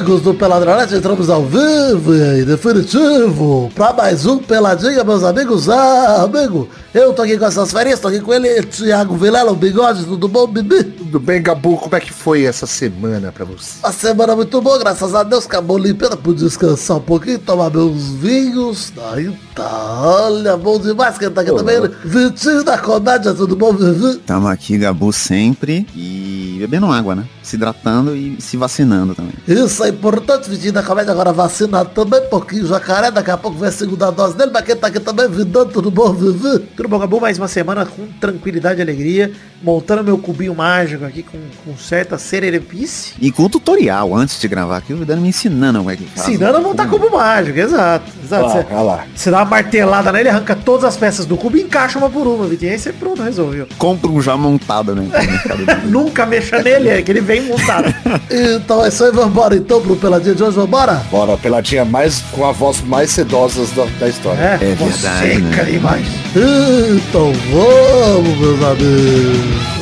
amigos do Peladronete, entramos ao vivo e definitivo para mais um Peladinha, meus amigos. Ah, amigo, eu tô aqui com essas férias, tô aqui com ele, Thiago Vilela, o bigode, tudo bom, Bibi? Tudo bem, Gabu? Como é que foi essa semana pra você? A semana muito boa, graças a Deus, acabou limpando, pude descansar um pouquinho, tomar meus vinhos. Aí tá, olha, bom demais, quem tá aqui também, ele, Vitinho da Comédia, tudo bom, Vivi? Tamo aqui, Gabu, sempre. E bebendo água, né? Se hidratando e se vacinando também. Isso é importante, Vitinho da Comédia, agora vacinado também, pouquinho, jacaré, daqui a pouco vem a segunda dose dele, mas quem tá aqui também, Vidando, tudo bom, Vivi? Tudo bom, acabou mais uma semana com tranquilidade e alegria, montando meu cubinho mágico aqui com, com certa sererepice. E com o tutorial, antes de gravar aqui, o Vidano me ensinando como é que faz. Ensinando a montar cubo mágico, exato. exato. Lá, Você, olha lá. você dá uma martelada nele, arranca todas as peças do cubo e encaixa uma por uma, Vitinho. Aí você pronto, resolveu. Compra um já montado, né? Nunca mexa nele, é que ele vem montado. Então é isso aí, vambora então pro Peladinha de hoje, vambora? Bora, peladinha mais com a voz mais sedosa da, da história. É, É verdade, seca né? demais. Então vamos, meus. Amigos.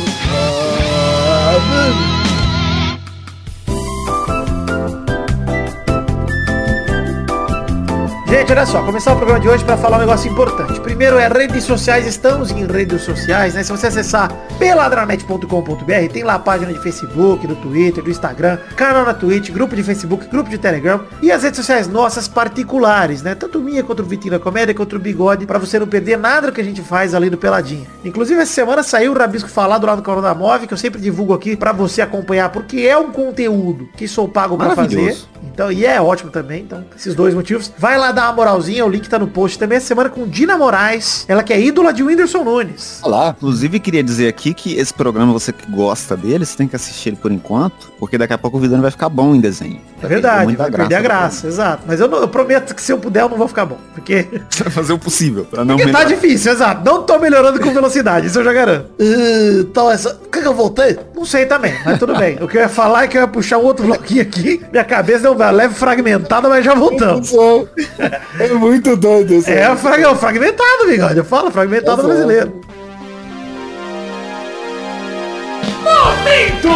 Gente, olha só, começar o programa de hoje para falar um negócio importante. Primeiro é redes sociais, estamos em redes sociais, né? Se você acessar peladranet.com.br, tem lá a página de Facebook, do Twitter, do Instagram, canal na Twitch, grupo de Facebook, grupo de Telegram e as redes sociais nossas particulares, né? Tanto minha quanto o Vitinho da Comédia, quanto o Bigode, para você não perder nada do que a gente faz ali do Peladinha. Inclusive, essa semana saiu o Rabisco Falado lá no canal da Move, que eu sempre divulgo aqui para você acompanhar, porque é um conteúdo que sou pago para fazer. Então, e é ótimo também. Então, esses dois motivos. Vai lá dar uma moralzinha, o link tá no post também. Essa semana com Dina Moraes. Ela que é ídola de Whindersson Nunes. Olha lá. Inclusive, queria dizer aqui que esse programa, você que gosta dele, você tem que assistir ele por enquanto, porque daqui a pouco o Vidano vai ficar bom em desenho. É verdade, Muita vai perder a graça, exato. Mas eu, não- eu prometo que se eu puder, eu não vou ficar bom. Porque, Você vai fazer o possível pra não porque tá melhorar. difícil, exato. Não tô melhorando com velocidade, isso eu já garanto. Então essa. O que, que eu voltei? Não sei também, mas tudo bem. O que eu ia falar é que eu ia puxar um outro bloquinho aqui. Minha cabeça deu uma leve fragmentada, mas já voltamos. É muito doido isso. É, frag- fragmentado, bigode. Eu falo, fragmentado brasileiro. Momento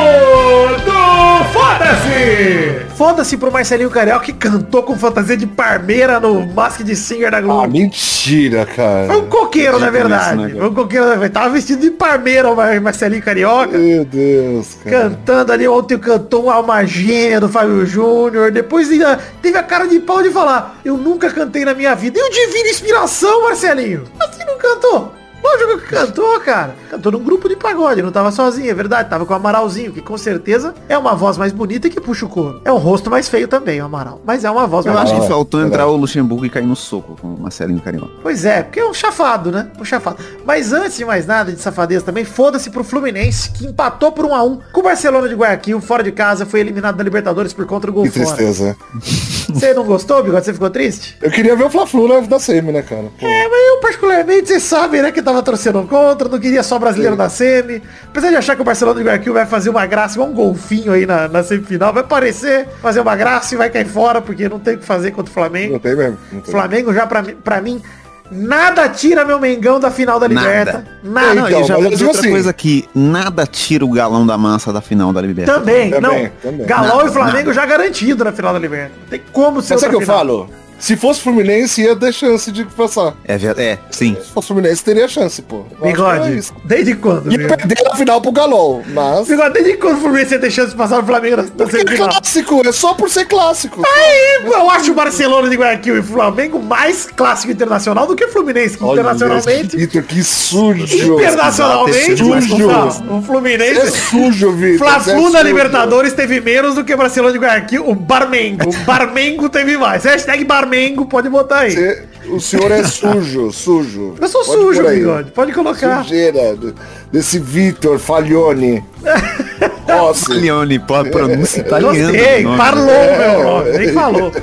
do Foda-se! Foda-se pro Marcelinho Carioca que cantou com fantasia de parmeira no Mask de Singer da Ah, Globo. mentira, cara. Foi um coqueiro, na verdade. isso, né? Foi um coqueiro, na verdade. Tava vestido de parmeira o Mar- Marcelinho Carioca. Meu Deus, cara. Cantando ali, ontem cantou uma alma gêmea do Fábio Júnior. Depois ainda teve a cara de pau de falar, eu nunca cantei na minha vida. E o Divina Inspiração, Marcelinho? Assim não cantou. Lógico que cantou, cara. Cantou num grupo de pagode, não tava sozinho, é verdade. Tava com o Amaralzinho, que com certeza é uma voz mais bonita e que puxa o couro. É um rosto mais feio também, o Amaral. Mas é uma voz Eu mais acho que faltou verdade. entrar o Luxemburgo e cair no soco com o Marcelinho Carioca. Pois é, porque é um chafado, né? Um chafado. Mas antes de mais nada de safadeza também, foda-se pro Fluminense, que empatou por 1 a 1 com o Barcelona de Guayaquil, fora de casa, foi eliminado da Libertadores por contra o gol Que fora. tristeza. Você não gostou, Bigode? Você ficou triste? Eu queria ver o Fla-Flu na- da SEMI, né, cara? Pô. É, mas eu particularmente, vocês sabem, né, que tava torcendo contra, não queria só brasileiro na semi. Apesar de achar que o Barcelona de Guayaquil vai fazer uma graça, igual um golfinho aí na, na semifinal, vai aparecer, fazer uma graça e vai cair fora, porque não tem o que fazer contra o Flamengo. Não tem mesmo. Não tem. Flamengo já pra, mim- pra mim, nada tira meu Mengão da final da Nada. Liberta. Ah, Nada. não, Então, e já mas vou eu dizer digo outra assim- coisa aqui. Nada tira o galão da massa da final da Libertadores. Também, Também, não. também. Galol Nada, e Flamengo nada. já garantido na final da Liberta. Não tem como ser Mas sabe o que eu falo? Se fosse Fluminense, ia ter chance de passar. É, é, sim. Se fosse Fluminense, teria chance, pô. Eu é Bigode, isso. desde quando? Ia Bigode? perder na final pro Galol, mas... Bigode, desde quando o Fluminense ia ter chance de passar no Flamengo na, é clássico, é só por ser clássico. Aí, eu acho o Barcelona de Guayaquil e o Flamengo mais clássico internacional do que o Fluminense, que Olha, internacionalmente... Vitor, que sujo. Internacionalmente, Sujo. não, o É Fluminense... sujo, Vitor. Fla-Flu é na sujo. Libertadores teve menos do que o Barcelona de Guayaquil. O Barmengo. O Barmengo teve mais. Hashtag Barmengo, pode botar aí. Você- O senhor é sujo, sujo. Eu sou Pode sujo, bigode. Pode colocar. Sujeira do- desse Vitor Falhone. Nossa. Leone, pô, pronúncia italiana. Gostei. nome. Parlou, meu nome. Nem falou.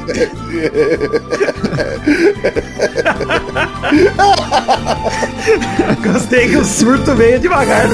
Gostei que o surto veio devagar.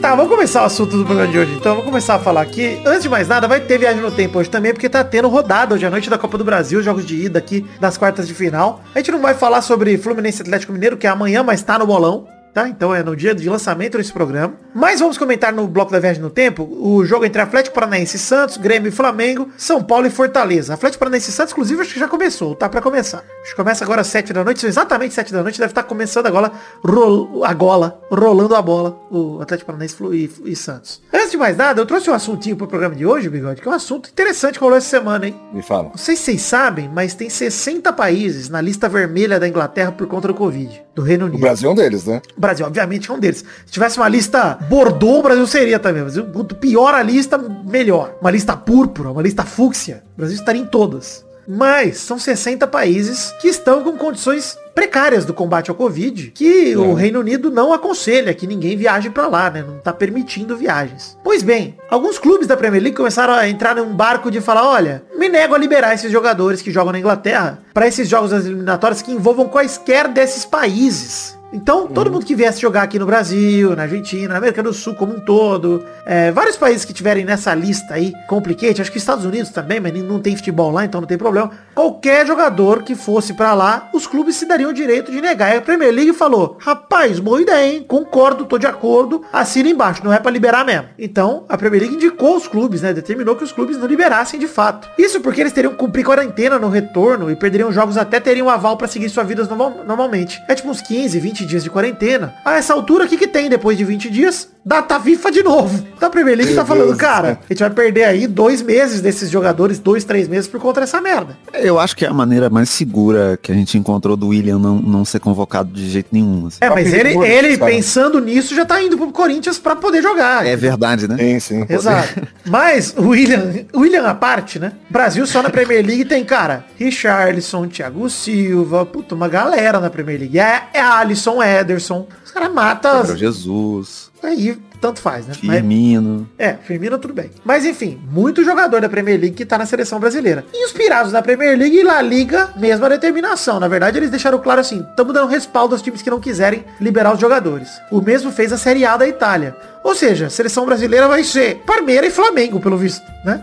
Tá, vamos começar o assunto do programa de hoje. Então, vamos começar a falar aqui. Antes de mais nada, vai ter viagem no tempo hoje também, porque tá tendo rodada hoje à noite da Copa do Brasil, jogos de ida aqui das quartas de final. A gente não vai falar sobre Fluminense Atlético Mineiro, que é amanhã, mas tá no bolão tá? Então é no dia de lançamento desse programa. Mas vamos comentar no bloco da viagem no tempo o jogo entre Atlético Paranaense e Santos, Grêmio e Flamengo, São Paulo e Fortaleza. Atlético Paranaense e Santos, inclusive, acho que já começou, tá para começar. Acho que começa agora às 7 da noite, são exatamente 7 da noite, deve estar tá começando agora rol, a gola, rolando a bola, o Atlético Paranaense e, e, Santos. Antes de mais nada, eu trouxe um assuntinho pro programa de hoje, Bigode, que é um assunto interessante que rolou essa semana, hein? Me fala. Não sei se vocês sabem, mas tem 60 países na lista vermelha da Inglaterra por conta do Covid, do Reino Unido. O Brasil é um deles, né? O Brasil, obviamente, é um deles. Se tivesse uma lista Bordeaux, o Brasil seria também. Mas quanto pior a lista, melhor. Uma lista púrpura, uma lista fúcsia. O Brasil estaria em todas. Mas são 60 países que estão com condições precárias do combate ao Covid, que é. o Reino Unido não aconselha que ninguém viaje para lá, né? Não tá permitindo viagens. Pois bem, alguns clubes da Premier League começaram a entrar num barco de falar, olha, me nego a liberar esses jogadores que jogam na Inglaterra para esses jogos das eliminatórias que envolvam quaisquer desses países. Então, todo uhum. mundo que viesse jogar aqui no Brasil, na Argentina, na América do Sul como um todo, é, vários países que tiverem nessa lista aí, complicate, acho que Estados Unidos também, mas não tem futebol lá, então não tem problema. Qualquer jogador que fosse para lá, os clubes se dariam o direito de negar. E a Premier League falou, rapaz, boa ideia, hein? Concordo, tô de acordo, assina embaixo, não é para liberar mesmo. Então, a Premier League indicou os clubes, né? Determinou que os clubes não liberassem de fato. Isso porque eles teriam que cumprir quarentena no retorno e perderiam jogos até teriam aval para seguir suas vidas normal, normalmente. É tipo uns 15, 20 20 dias de quarentena. A essa altura, o que, que tem depois de 20 dias? Data FIFA de novo. Então a Premier League tá falando, cara, a gente vai perder aí dois meses desses jogadores, dois, três meses por conta dessa merda. Eu acho que é a maneira mais segura que a gente encontrou do William não, não ser convocado de jeito nenhum. Assim. É, mas ele, ele pensando nisso já tá indo pro Corinthians para poder jogar. É verdade, né? Sim, sim. Exato. mas o William, William à parte, né? Brasil só na Premier League tem, cara, Richarlison, Thiago Silva, puta, uma galera na Premier League. É, é Alisson, Ederson. Os caras matam. Jesus. Aí, tanto faz, né? Firmino. Mas, é, Firmino tudo bem. Mas enfim, muito jogador da Premier League que tá na seleção brasileira. Inspirados na Premier League e La Liga, mesma determinação. Na verdade, eles deixaram claro assim, estamos dando respaldo aos times que não quiserem liberar os jogadores. O mesmo fez a Série A da Itália. Ou seja, a seleção brasileira vai ser Parmeira e Flamengo, pelo visto, né?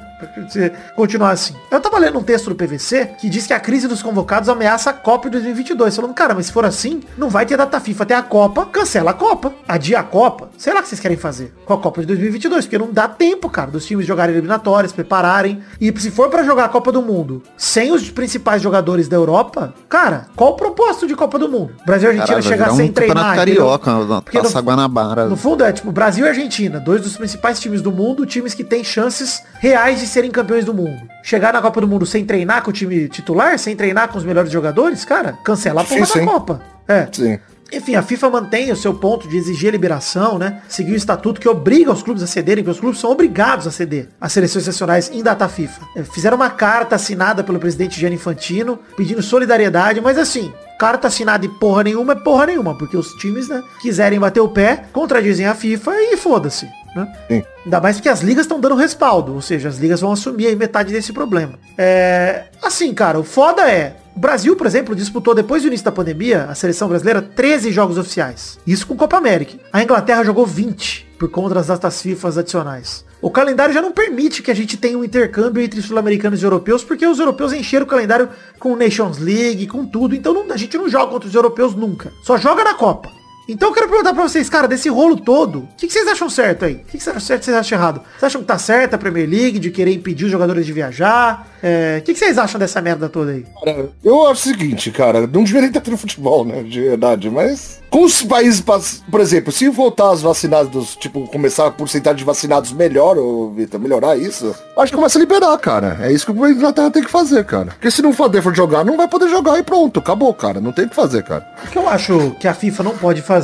Se continuar assim. Eu tava lendo um texto do PVC que diz que a crise dos convocados ameaça a Copa de 2022. Falando, cara, mas se for assim, não vai ter data FIFA até a Copa, cancela a Copa. Adia a Copa. Sei lá o que vocês querem fazer com a Copa de 2022, porque não dá tempo, cara, dos times jogarem eliminatórias, prepararem. E se for para jogar a Copa do Mundo sem os principais jogadores da Europa, cara, qual o propósito de Copa do Mundo? Brasil e Argentina chegar um sem treinar. Carioca, porque no, Guanabara. No fundo é tipo Brasil e Argentina, dois dos principais times do mundo, times que têm chances reais de serem campeões do mundo. Chegar na Copa do Mundo sem treinar com o time titular, sem treinar com os melhores jogadores, cara, cancela a porra da Copa. É. Sim. Enfim, a FIFA mantém o seu ponto de exigir a liberação, né? Seguir o estatuto que obriga os clubes a cederem, porque os clubes são obrigados a ceder as seleções nacionais em data FIFA. É, fizeram uma carta assinada pelo presidente Gianni Infantino, pedindo solidariedade, mas assim, carta assinada e porra nenhuma é porra nenhuma, porque os times, né, quiserem bater o pé, contradizem a FIFA e foda-se. Né? Sim. Ainda mais porque as ligas estão dando respaldo, ou seja, as ligas vão assumir aí metade desse problema. É, assim, cara, o foda é, o Brasil, por exemplo, disputou depois do início da pandemia, a seleção brasileira, 13 jogos oficiais. Isso com Copa América. A Inglaterra jogou 20 por conta das datas FIFA adicionais. O calendário já não permite que a gente tenha um intercâmbio entre sul-americanos e europeus, porque os europeus encheram o calendário com Nations League, com tudo. Então não, a gente não joga contra os europeus nunca. Só joga na Copa. Então eu quero perguntar pra vocês, cara, desse rolo todo, o que, que, vocês acham certo aí? O que, que, vocês acham certo e vocês acham errado? Vocês acham que tá certo a Premier League de querer impedir os jogadores de viajar? É, o que, que, vocês acham dessa merda toda aí? Cara, eu acho o seguinte, cara, não deveria nem estar tendo futebol, né, de verdade, mas com os países, por exemplo, se voltar os vacinados, tipo, começar a porcentagem de vacinados melhor, ô Vitor, melhorar isso, acho que começa a liberar, cara. É isso que o Inglaterra tem que fazer, cara. Porque se não for for jogar, não vai poder jogar e pronto, acabou, cara. Não tem o que fazer, cara. O que eu acho que a FIFA não pode fazer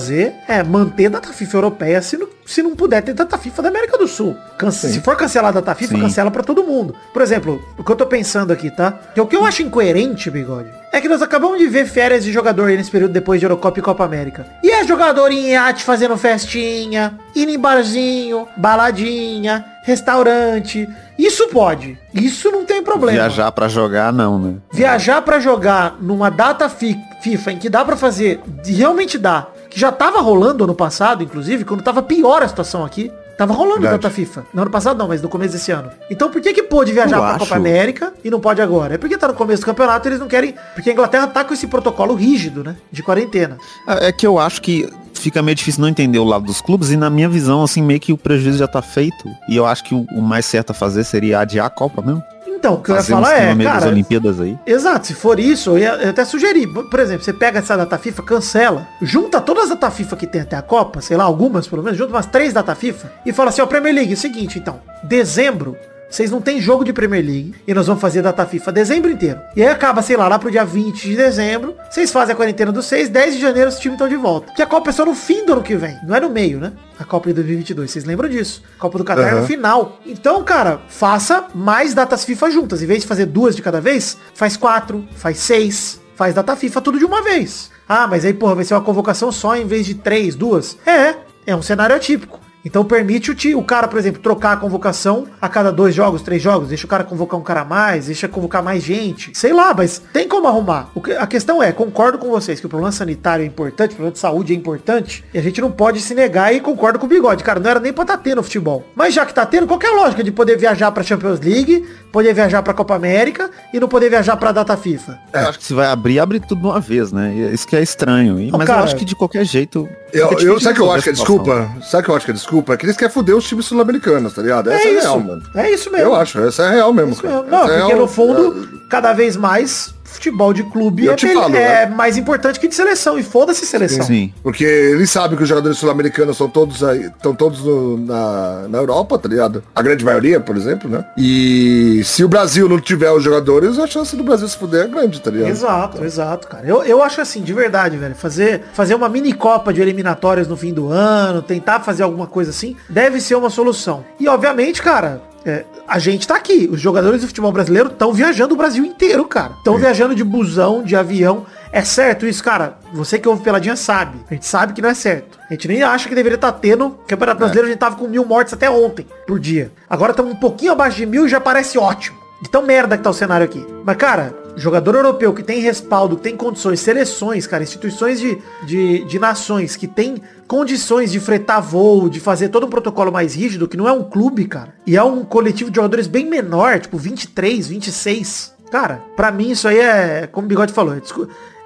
é manter a data FIFA europeia se não, se não puder ter data FIFA da América do Sul. Cance se for cancelar a data FIFA, Sim. cancela para todo mundo. Por exemplo, o que eu tô pensando aqui, tá? Que o que eu acho incoerente, bigode, é que nós acabamos de ver férias de jogador nesse período depois de Eurocopa e Copa América. E é jogador em iate fazendo festinha, indo em barzinho, baladinha, restaurante. Isso pode. Isso não tem problema. Viajar para jogar não, né? Viajar para jogar numa data fi FIFA em que dá para fazer, realmente dá que já tava rolando ano passado, inclusive, quando tava pior a situação aqui. Tava rolando Verdade. data FIFA. No ano passado não, mas no começo desse ano. Então por que que pôde viajar Eu pra acho. Copa América e não pode agora? É porque tá no começo do campeonato e eles não querem... Porque a Inglaterra tá com esse protocolo rígido, né? De quarentena. É é que eu acho que fica meio difícil não entender o lado dos clubes e na minha visão, assim, meio que o prejuízo já tá feito. E eu acho que o, o mais certo a fazer seria adiar a Copa mesmo. Então, o que eu ia Fazer falar é, cara... Olimpíadas aí. Exato, se for isso, eu, ia, eu até sugeri. Por exemplo, você pega essa data FIFA, cancela, junta todas as data FIFA que tem até a Copa, sei lá, algumas pelo menos, junta umas três data FIFA e fala assim, ó, Premier League, é o seguinte, então, dezembro, vocês não tem jogo de Premier League e nós vamos fazer data FIFA dezembro inteiro. E aí acaba, sei lá, lá pro dia 20 de dezembro, vocês fazem a quarentena dos seis, 10 de janeiro os times estão de volta. Porque a Copa é só no fim do ano que vem, não é no meio, né? A Copa de 2022, vocês lembram disso? A Copa do Qatar é no final. Então, cara, faça mais datas FIFA juntas. Em vez de fazer duas de cada vez, faz quatro, faz seis, faz data FIFA tudo de uma vez. Ah, mas aí, porra, vai ser uma convocação só em vez de três, duas? É, é um cenário atípico. Então permite o, ti- o cara, por exemplo, trocar a convocação a cada dois jogos, três jogos, deixa o cara convocar um cara a mais, deixa convocar mais gente. Sei lá, mas tem como arrumar. O que- a questão é, concordo com vocês que o problema sanitário é importante, o problema de saúde é importante, e a gente não pode se negar e concordo com o bigode. Cara, não era nem pra tá tendo futebol. Mas já que tá tendo, qual que é a lógica de poder viajar pra Champions League, poder viajar pra Copa América e não poder viajar pra data FIFA? Eu acho que se vai abrir, abre tudo de uma vez, né? Isso que é estranho. Ô, mas cara, eu acho que de qualquer jeito. Eu, eu, sabe o que eu acho que é desculpa? Sabe o que eu acho que é desculpa? É que eles querem foder os times sul-americanos, tá ligado? Essa é é, isso. real, mano. É isso mesmo. Eu acho, essa é real mesmo, mesmo. Não, é porque real. no fundo, cada vez mais, futebol de clube é, falo, é mais importante que de seleção. E foda-se seleção. Sim. Porque eles sabem que os jogadores sul-americanos são todos aí, estão todos no- na, na Europa, tá ligado? A grande maioria, por exemplo, né? E se o Brasil não tiver os jogadores, a chance do Brasil se fuder é grande, tá ligado? Exato, exato, cara. Eu, eu acho assim, de verdade, velho, fazer, fazer uma mini Copa de eliminatórias no fim do ano, tentar fazer alguma coisa assim, deve ser uma solução. E obviamente, cara, é, a gente tá aqui. Os jogadores do futebol brasileiro estão viajando o Brasil inteiro, cara. Estão viajando de busão, de avião. É certo isso, cara? Você que ouve Peladinha sabe. A gente sabe que não é certo. A gente nem acha que deveria estar tendo. Campeonato Brasileiro a gente tava com mil mortes até ontem por dia. Agora estamos um pouquinho abaixo de mil e já parece ótimo. De tão merda que tá o cenário aqui. Mas, cara, jogador europeu que tem respaldo, que tem condições, seleções, cara, instituições de, de, de nações que tem condições de fretar voo, de fazer todo um protocolo mais rígido, que não é um clube, cara. E é um coletivo de jogadores bem menor, tipo 23, 26. Cara, pra mim isso aí é, como o Bigode falou, é,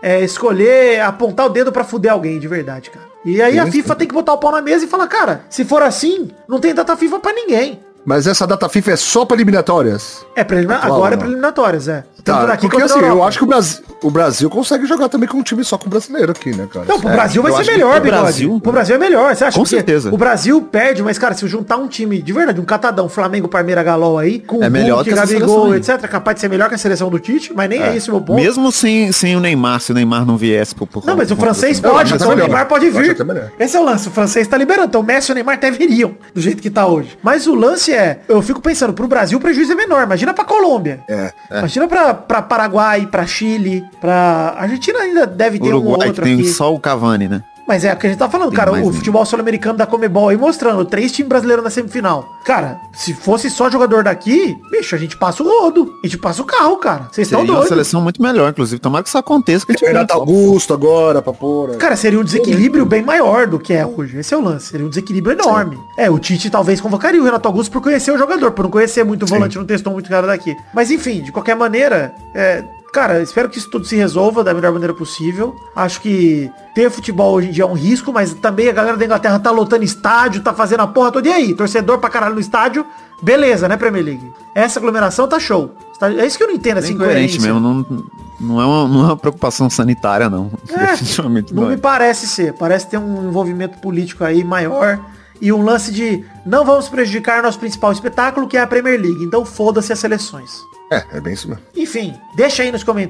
é escolher, apontar o dedo pra fuder alguém de verdade, cara. E aí a FIFA tem que botar o pau na mesa e falar, cara, se for assim, não tem data FIFA pra ninguém. Mas essa data FIFA é só pra eliminatórias. É prelimina- Claro, agora é não. preliminatórias, é. Tá, Tanto daqui porque assim, eu acho que o Brasil, o Brasil consegue jogar também com um time só com brasileiro aqui, né, cara? Não, pro É, Brasil vai ser melhor, pro Bigode. Brasil- pro Brasil é melhor, você acha? Com certeza. O Brasil perde, mas, cara, se juntar um time de verdade, um catadão, Flamengo, Parmeira, Galol aí, com É melhor Hulk, que Gabigol, etc, é capaz de ser melhor que a seleção do Tite, mas nem é, esse o meu ponto. Mesmo sem, sem o Neymar, se o Neymar não viesse por, por Não, mas o por- francês pode, então o. Neymar pode acho vir. Esse é o lance, o francês tá liberando, então o Messi e o Neymar até viriam, do jeito que tá hoje. Mas o lance é, eu fico pensando, pro Brasil o prejuízo é menor, imagina pra Colômbia. É. Imagina pra, pra Paraguai, pra Chile, pra... Argentina ainda deve ter um Uruguai, que outro tem aqui. só o Cavani, né? Mas é o que a gente tá falando, Tem cara. O futebol sul-americano da Comebol aí mostrando três times brasileiros na semifinal. Cara, se fosse só jogador daqui, bicho, a gente passa o rodo. A gente passa o carro, cara. Vocês estão Seria uma doidos. seleção muito melhor, inclusive. Tomara que isso aconteça. Que a gente O Renato. Augusto agora, pra pôr. né? Cara, seria um desequilíbrio bem maior do que é hoje. Esse é o lance. Seria um desequilíbrio enorme. É, o Tite talvez convocaria o Renato Augusto por conhecer o jogador, por não conhecer muito o volante, não testou muito o cara daqui. Mas enfim, de qualquer maneira, é, Cara, espero que isso tudo se resolva da melhor maneira possível. Acho que ter futebol hoje em dia é um risco, mas também a galera da Inglaterra tá lotando estádio, tá fazendo a porra toda. E aí, torcedor pra caralho no estádio, beleza, né, Premier League? Essa aglomeração tá show. Estádio- É isso que eu não entendo, essa Bem coerente mesmo. Não, não, é uma, não é uma preocupação sanitária, não. É, Definitivamente Não não me é. parece ser. Parece ter um envolvimento político aí maior. E um lance de não vamos prejudicar nosso principal espetáculo, que é a Premier League. Então foda-se as seleções. É, é bem isso mesmo. Enfim, deixa aí nos comentários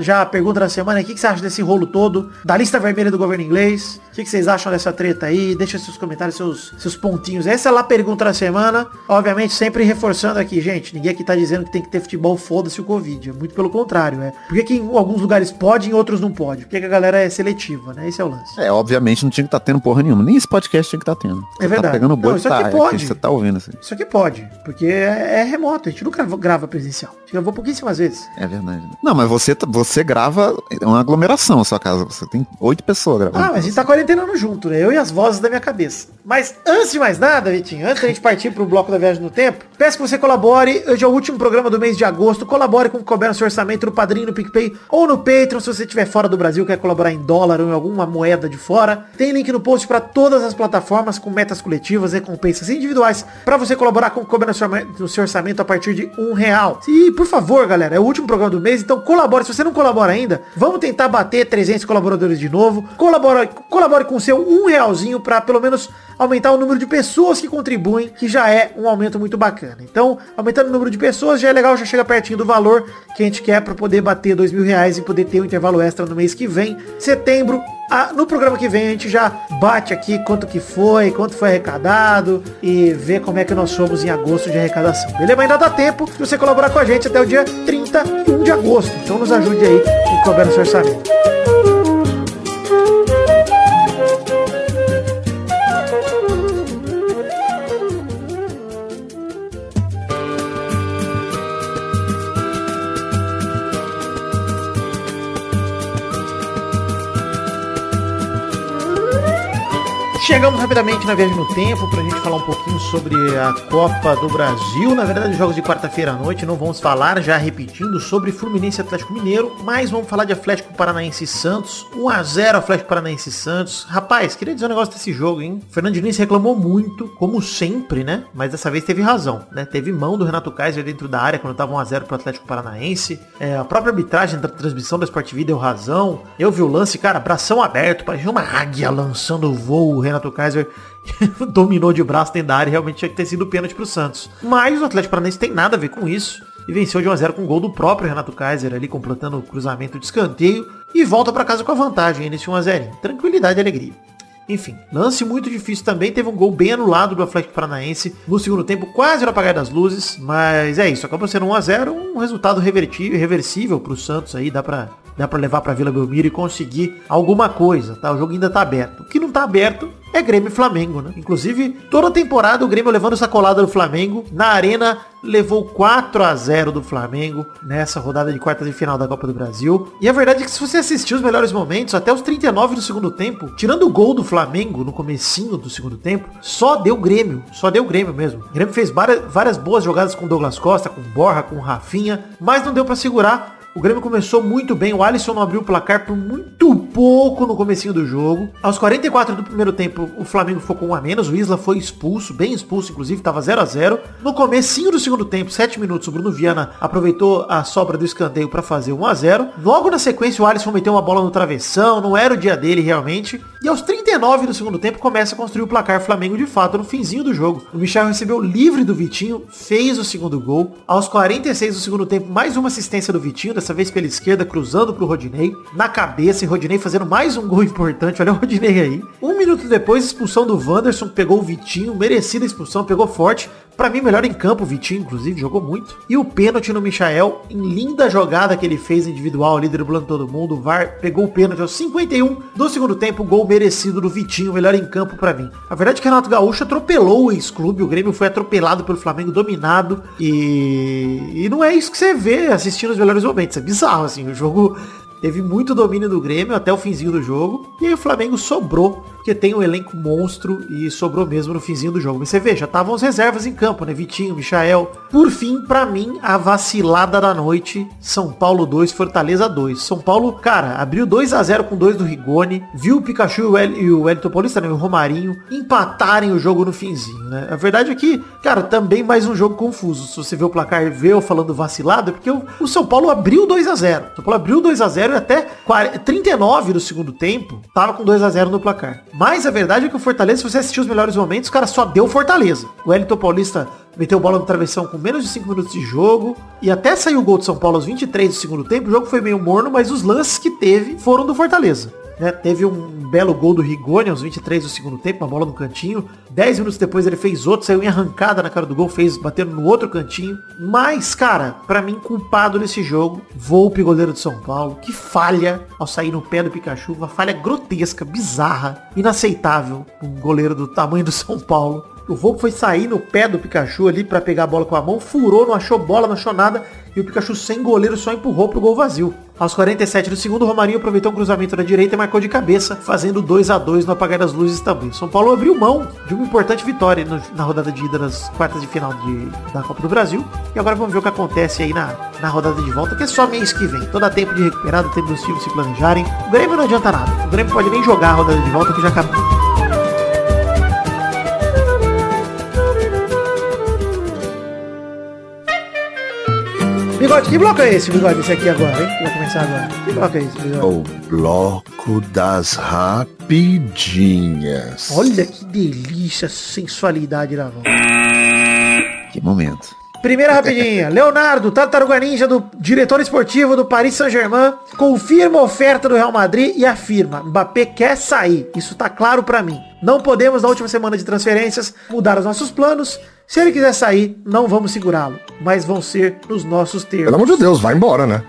já a pergunta da semana. O que, que você acha desse rolo todo? Da lista vermelha do governo inglês? O que, que vocês acham dessa treta aí? Deixa seus comentários, seus, seus pontinhos. Essa é lá a pergunta da semana. Obviamente, sempre reforçando aqui, gente. Ninguém aqui tá dizendo que tem que ter futebol, foda-se o Covid. É muito pelo contrário, é. Por que, que em alguns lugares pode, em outros não pode? Porque que a galera é seletiva, né? Esse é o lance. É, obviamente não tinha que estar tendo porra nenhuma. Nem esse podcast tinha que estar tendo. É Você verdade. Tá pegando boi, Não, isso tá, aqui é que pode. você tá ouvindo assim. Isso aqui pode, porque é, é remoto, a gente grava, grava presencial. Presencial. Eu vou pouquíssimas vezes. É verdade. Não, mas você, você grava é uma aglomeração a sua casa. Você tem oito pessoas gravando. Ah, mas a gente tá quarentenando junto, né? Eu e as vozes da minha cabeça. Mas antes de mais nada, Vitinho, antes da gente partir pro bloco da viagem no tempo, peço que você colabore. Hoje é o último programa do mês de agosto. Colabore com o couber no seu orçamento no Padrinho, no PicPay ou no Patreon. Se você estiver fora do Brasil, quer colaborar em dólar ou em alguma moeda de fora. Tem link no post para todas as plataformas com metas coletivas, recompensas individuais para você colaborar com o couber no seu, orçamento a partir de um real. E, por favor, galera, é o último programa do mês, então colabore. Se você não colabora ainda, vamos tentar bater 300 colaboradores de novo. Colabore, colabore com o seu um realzinho para pelo menos aumentar o número de pessoas que contribuem, que já é um aumento muito bacana. Então, aumentando o número de pessoas já é legal, já chega pertinho do valor que a gente quer para poder bater dois mil reais e poder ter um intervalo extra no mês que vem. Setembro, ah, no programa que vem a gente já bate aqui quanto que foi, quanto foi arrecadado e vê como é que nós somos em agosto de arrecadação. Beleza? Mas ainda dá tempo de você colaborar com a gente até o dia 31 de agosto. Então nos ajude aí no couber no seu orçamento. Chegamos rapidamente na viagem no tempo pra gente falar um pouquinho sobre a Copa do Brasil. Na verdade, jogos de quarta-feira à noite. Não vamos falar, já repetindo, sobre Fluminense Atlético Mineiro, mas vamos falar de Atlético Paranaense e Santos. 1x0 Atlético Paranaense e Santos. Rapaz, queria dizer um negócio desse jogo, hein? O Fernando Diniz reclamou muito, como sempre, né? Mas dessa vez teve razão, né? Teve mão do Renato Kaiser dentro da área quando tava 1x0 pro Atlético Paranaense. É, a própria arbitragem da transmissão da Sport deu razão. Eu vi o lance, cara, bração aberto, parecia uma águia lançando o voo. O Renato Kaiser dominou de braço dentro da área e realmente tinha que ter sido pênalti pro Santos. Mas o Atlético Paranaense tem nada a ver com isso. E venceu de 1x0 com gol do próprio Renato Kaiser ali, completando o cruzamento de escanteio. E volta para casa com a vantagem nesse 1x0. Tranquilidade e alegria. Enfim, lance muito difícil também. Teve um gol bem anulado do Atlético Paranaense no segundo tempo, quase no apagar das luzes. Mas é isso, acabou sendo 1x0, um resultado revertível, reversível pro Santos aí. Dá pra, dá pra levar pra Vila Belmiro e conseguir alguma coisa, tá? O jogo ainda tá aberto. O que não tá aberto é Grêmio e Flamengo, né? Inclusive, toda temporada o Grêmio levando essa colada do Flamengo. Na arena, levou 4 a 0 do Flamengo nessa rodada de quartas de final da Copa do Brasil. E a verdade é que se você assistir os melhores momentos, até os 39 do segundo tempo, tirando o gol do Flamengo no comecinho do segundo tempo, só deu Grêmio. Só deu Grêmio mesmo. O Grêmio fez várias, várias boas jogadas com Douglas Costa, com Borra, com Rafinha, mas não deu para segurar. O Grêmio começou muito bem, o Alisson não abriu o placar por muito pouco no comecinho do jogo. Aos 44 do primeiro tempo, o Flamengo ficou com um a menos, o Isla foi expulso, bem expulso inclusive, tava 0 a 0 No comecinho do segundo tempo, 7 minutos, o Bruno Viana aproveitou a sobra do escanteio para fazer 1 a 0 Logo na sequência, o Alisson meteu uma bola no travessão, não era o dia dele realmente. E aos 39 do segundo tempo, começa a construir o placar Flamengo de fato no finzinho do jogo. O Michel recebeu livre do Vitinho, fez o segundo gol. Aos 46 do segundo tempo, mais uma assistência do Vitinho, dessa vez pela esquerda, cruzando pro Rodinei, na cabeça, e Rodinei fazendo mais um gol importante, olha o Rodinei aí. Um minuto depois, expulsão do Wanderson, pegou o Vitinho, merecida expulsão, pegou forte. Pra mim, melhor em campo, o Vitinho, inclusive, jogou muito. E o pênalti no Michael, em linda jogada que ele fez individual, ali driblando todo mundo. O VAR pegou o pênalti aos 51 do segundo tempo, gol merecido do Vitinho, melhor em campo pra mim. A verdade é que o Renato Gaúcho atropelou o ex-clube, o Grêmio foi atropelado pelo Flamengo, dominado. E... e não é isso que você vê assistindo os melhores momentos. É bizarro, assim, o jogo teve muito domínio do Grêmio até o finzinho do jogo. E aí o Flamengo sobrou, porque tem um elenco monstro e sobrou mesmo no finzinho do jogo. Mas você vê, já estavam as reservas em campo, né? Vitinho, Michael. Por fim, pra mim, a vacilada da noite. São Paulo 2, Fortaleza 2. São Paulo, cara, abriu 2 a 0 com dois do Rigoni. Viu o Pikachu e o, El e Wellington Paulista, né? O Romarinho, empatarem o jogo no finzinho, né? A verdade é que, cara, também mais um jogo confuso. Se você vê o placar e vê eu falando vacilado, é porque o, São Paulo abriu 2 a 0 O São Paulo abriu 2 a 0 até 40, 39 do segundo tempo, tava com 2 a 0 no placar. Mas a verdade é que o Fortaleza, se você assistir os melhores momentos, o cara só deu Fortaleza. O Wellington Paulista meteu bola no travessão com menos de 5 minutos de jogo. E até saiu o gol de São Paulo aos 23 do segundo tempo. O jogo foi meio morno, mas os lances que teve foram do Fortaleza. Né? Teve um belo gol do Rigoni aos 23 do segundo tempo, uma bola no cantinho. 10 minutos depois ele fez outro, saiu em arrancada na cara do gol, fez batendo no outro cantinho. Mas, cara, para mim, culpado nesse jogo, Volpe, goleiro de São Paulo, que falha ao sair no pé do Pikachu, uma falha grotesca, bizarra, inaceitável, um goleiro do tamanho do São Paulo. O Volpe foi sair no pé do Pikachu ali pra pegar a bola com a mão, furou, não achou bola, não achou nada. E o Pikachu sem goleiro só empurrou pro gol vazio. Aos 47 do segundo, Romarinho aproveitou um cruzamento na direita e marcou de cabeça, fazendo 2 a 2 no apagar das luzes também. São Paulo abriu mão de uma importante vitória na rodada de ida nas quartas de final de- da Copa do Brasil. E agora vamos ver o que acontece aí na, na rodada de volta, que é só mês que vem. Todo dá tempo de recuperar, tempo dos times se planejarem. O Grêmio não adianta nada. O Grêmio pode nem jogar a rodada de volta que já acabou. Bigode, que bloco é esse, Bigode? Esse aqui agora, hein? Que vai começar agora. Que bloco é esse, Bigode? O bloco das rapidinhas. Olha que delícia, sensualidade na voz. Que momento. Primeira rapidinha. Leonardo, Tartaruga Ninja, do diretor esportivo do Paris Saint-Germain, confirma a oferta do Real Madrid e afirma, Mbappé quer sair. Isso tá claro pra mim. Não podemos, na última semana de transferências, mudar os nossos planos. Se ele quiser sair, não vamos segurá-lo. Mas vão ser nos nossos termos. Pelo amor de Deus, vai embora, né?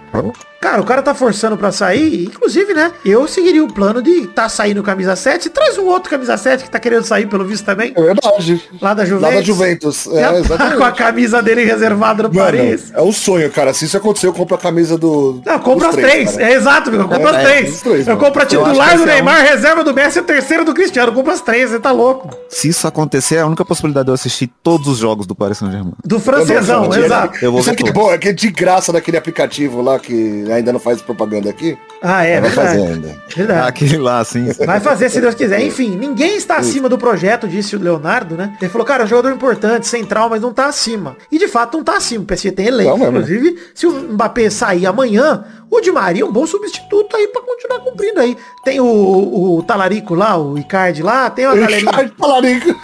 Cara, o cara tá forçando pra sair, inclusive, né? Eu seguiria o plano de tá saindo camisa 7, traz um outro camisa 7 que tá querendo sair pelo visto também, É verdade. lá da Juventus. Lá da Juventus. É, tá exatamente. com a camisa dele reservada no Mano, Paris. é um sonho, cara. Se isso acontecer, eu compro a camisa do. Não, compra dos as três. cara. É exato, meu. Compra É, as é, três. os três, eu compro a Eu titular que do é Neymar, reserva do Messi e a terceira do Cristiano. Compra as três, você tá louco. Se isso acontecer, é a única possibilidade de eu assistir todos os jogos do Paris Saint-Germain. Do francesão, Eu não- exato. Eu vou Isso ver aqui é bom, é que é de graça naquele aplicativo lá que ainda não faz propaganda aqui. Ah, é, vai fazer ainda. Verdade. Aquele lá, assim. Vai fazer se Deus quiser. Enfim, ninguém está acima do projeto, disse o Leonardo, né? Ele falou, cara, é um jogador importante, central, mas não tá acima. E de fato não tá acima. O PSG tem elenco. Não mesmo. Inclusive, se o Mbappé sair amanhã, o Di Maria é um bom substituto aí pra continuar cumprindo aí. Tem o, o Talarico lá, o Icardi lá, tem uma galerinha. Ricardo Talarico.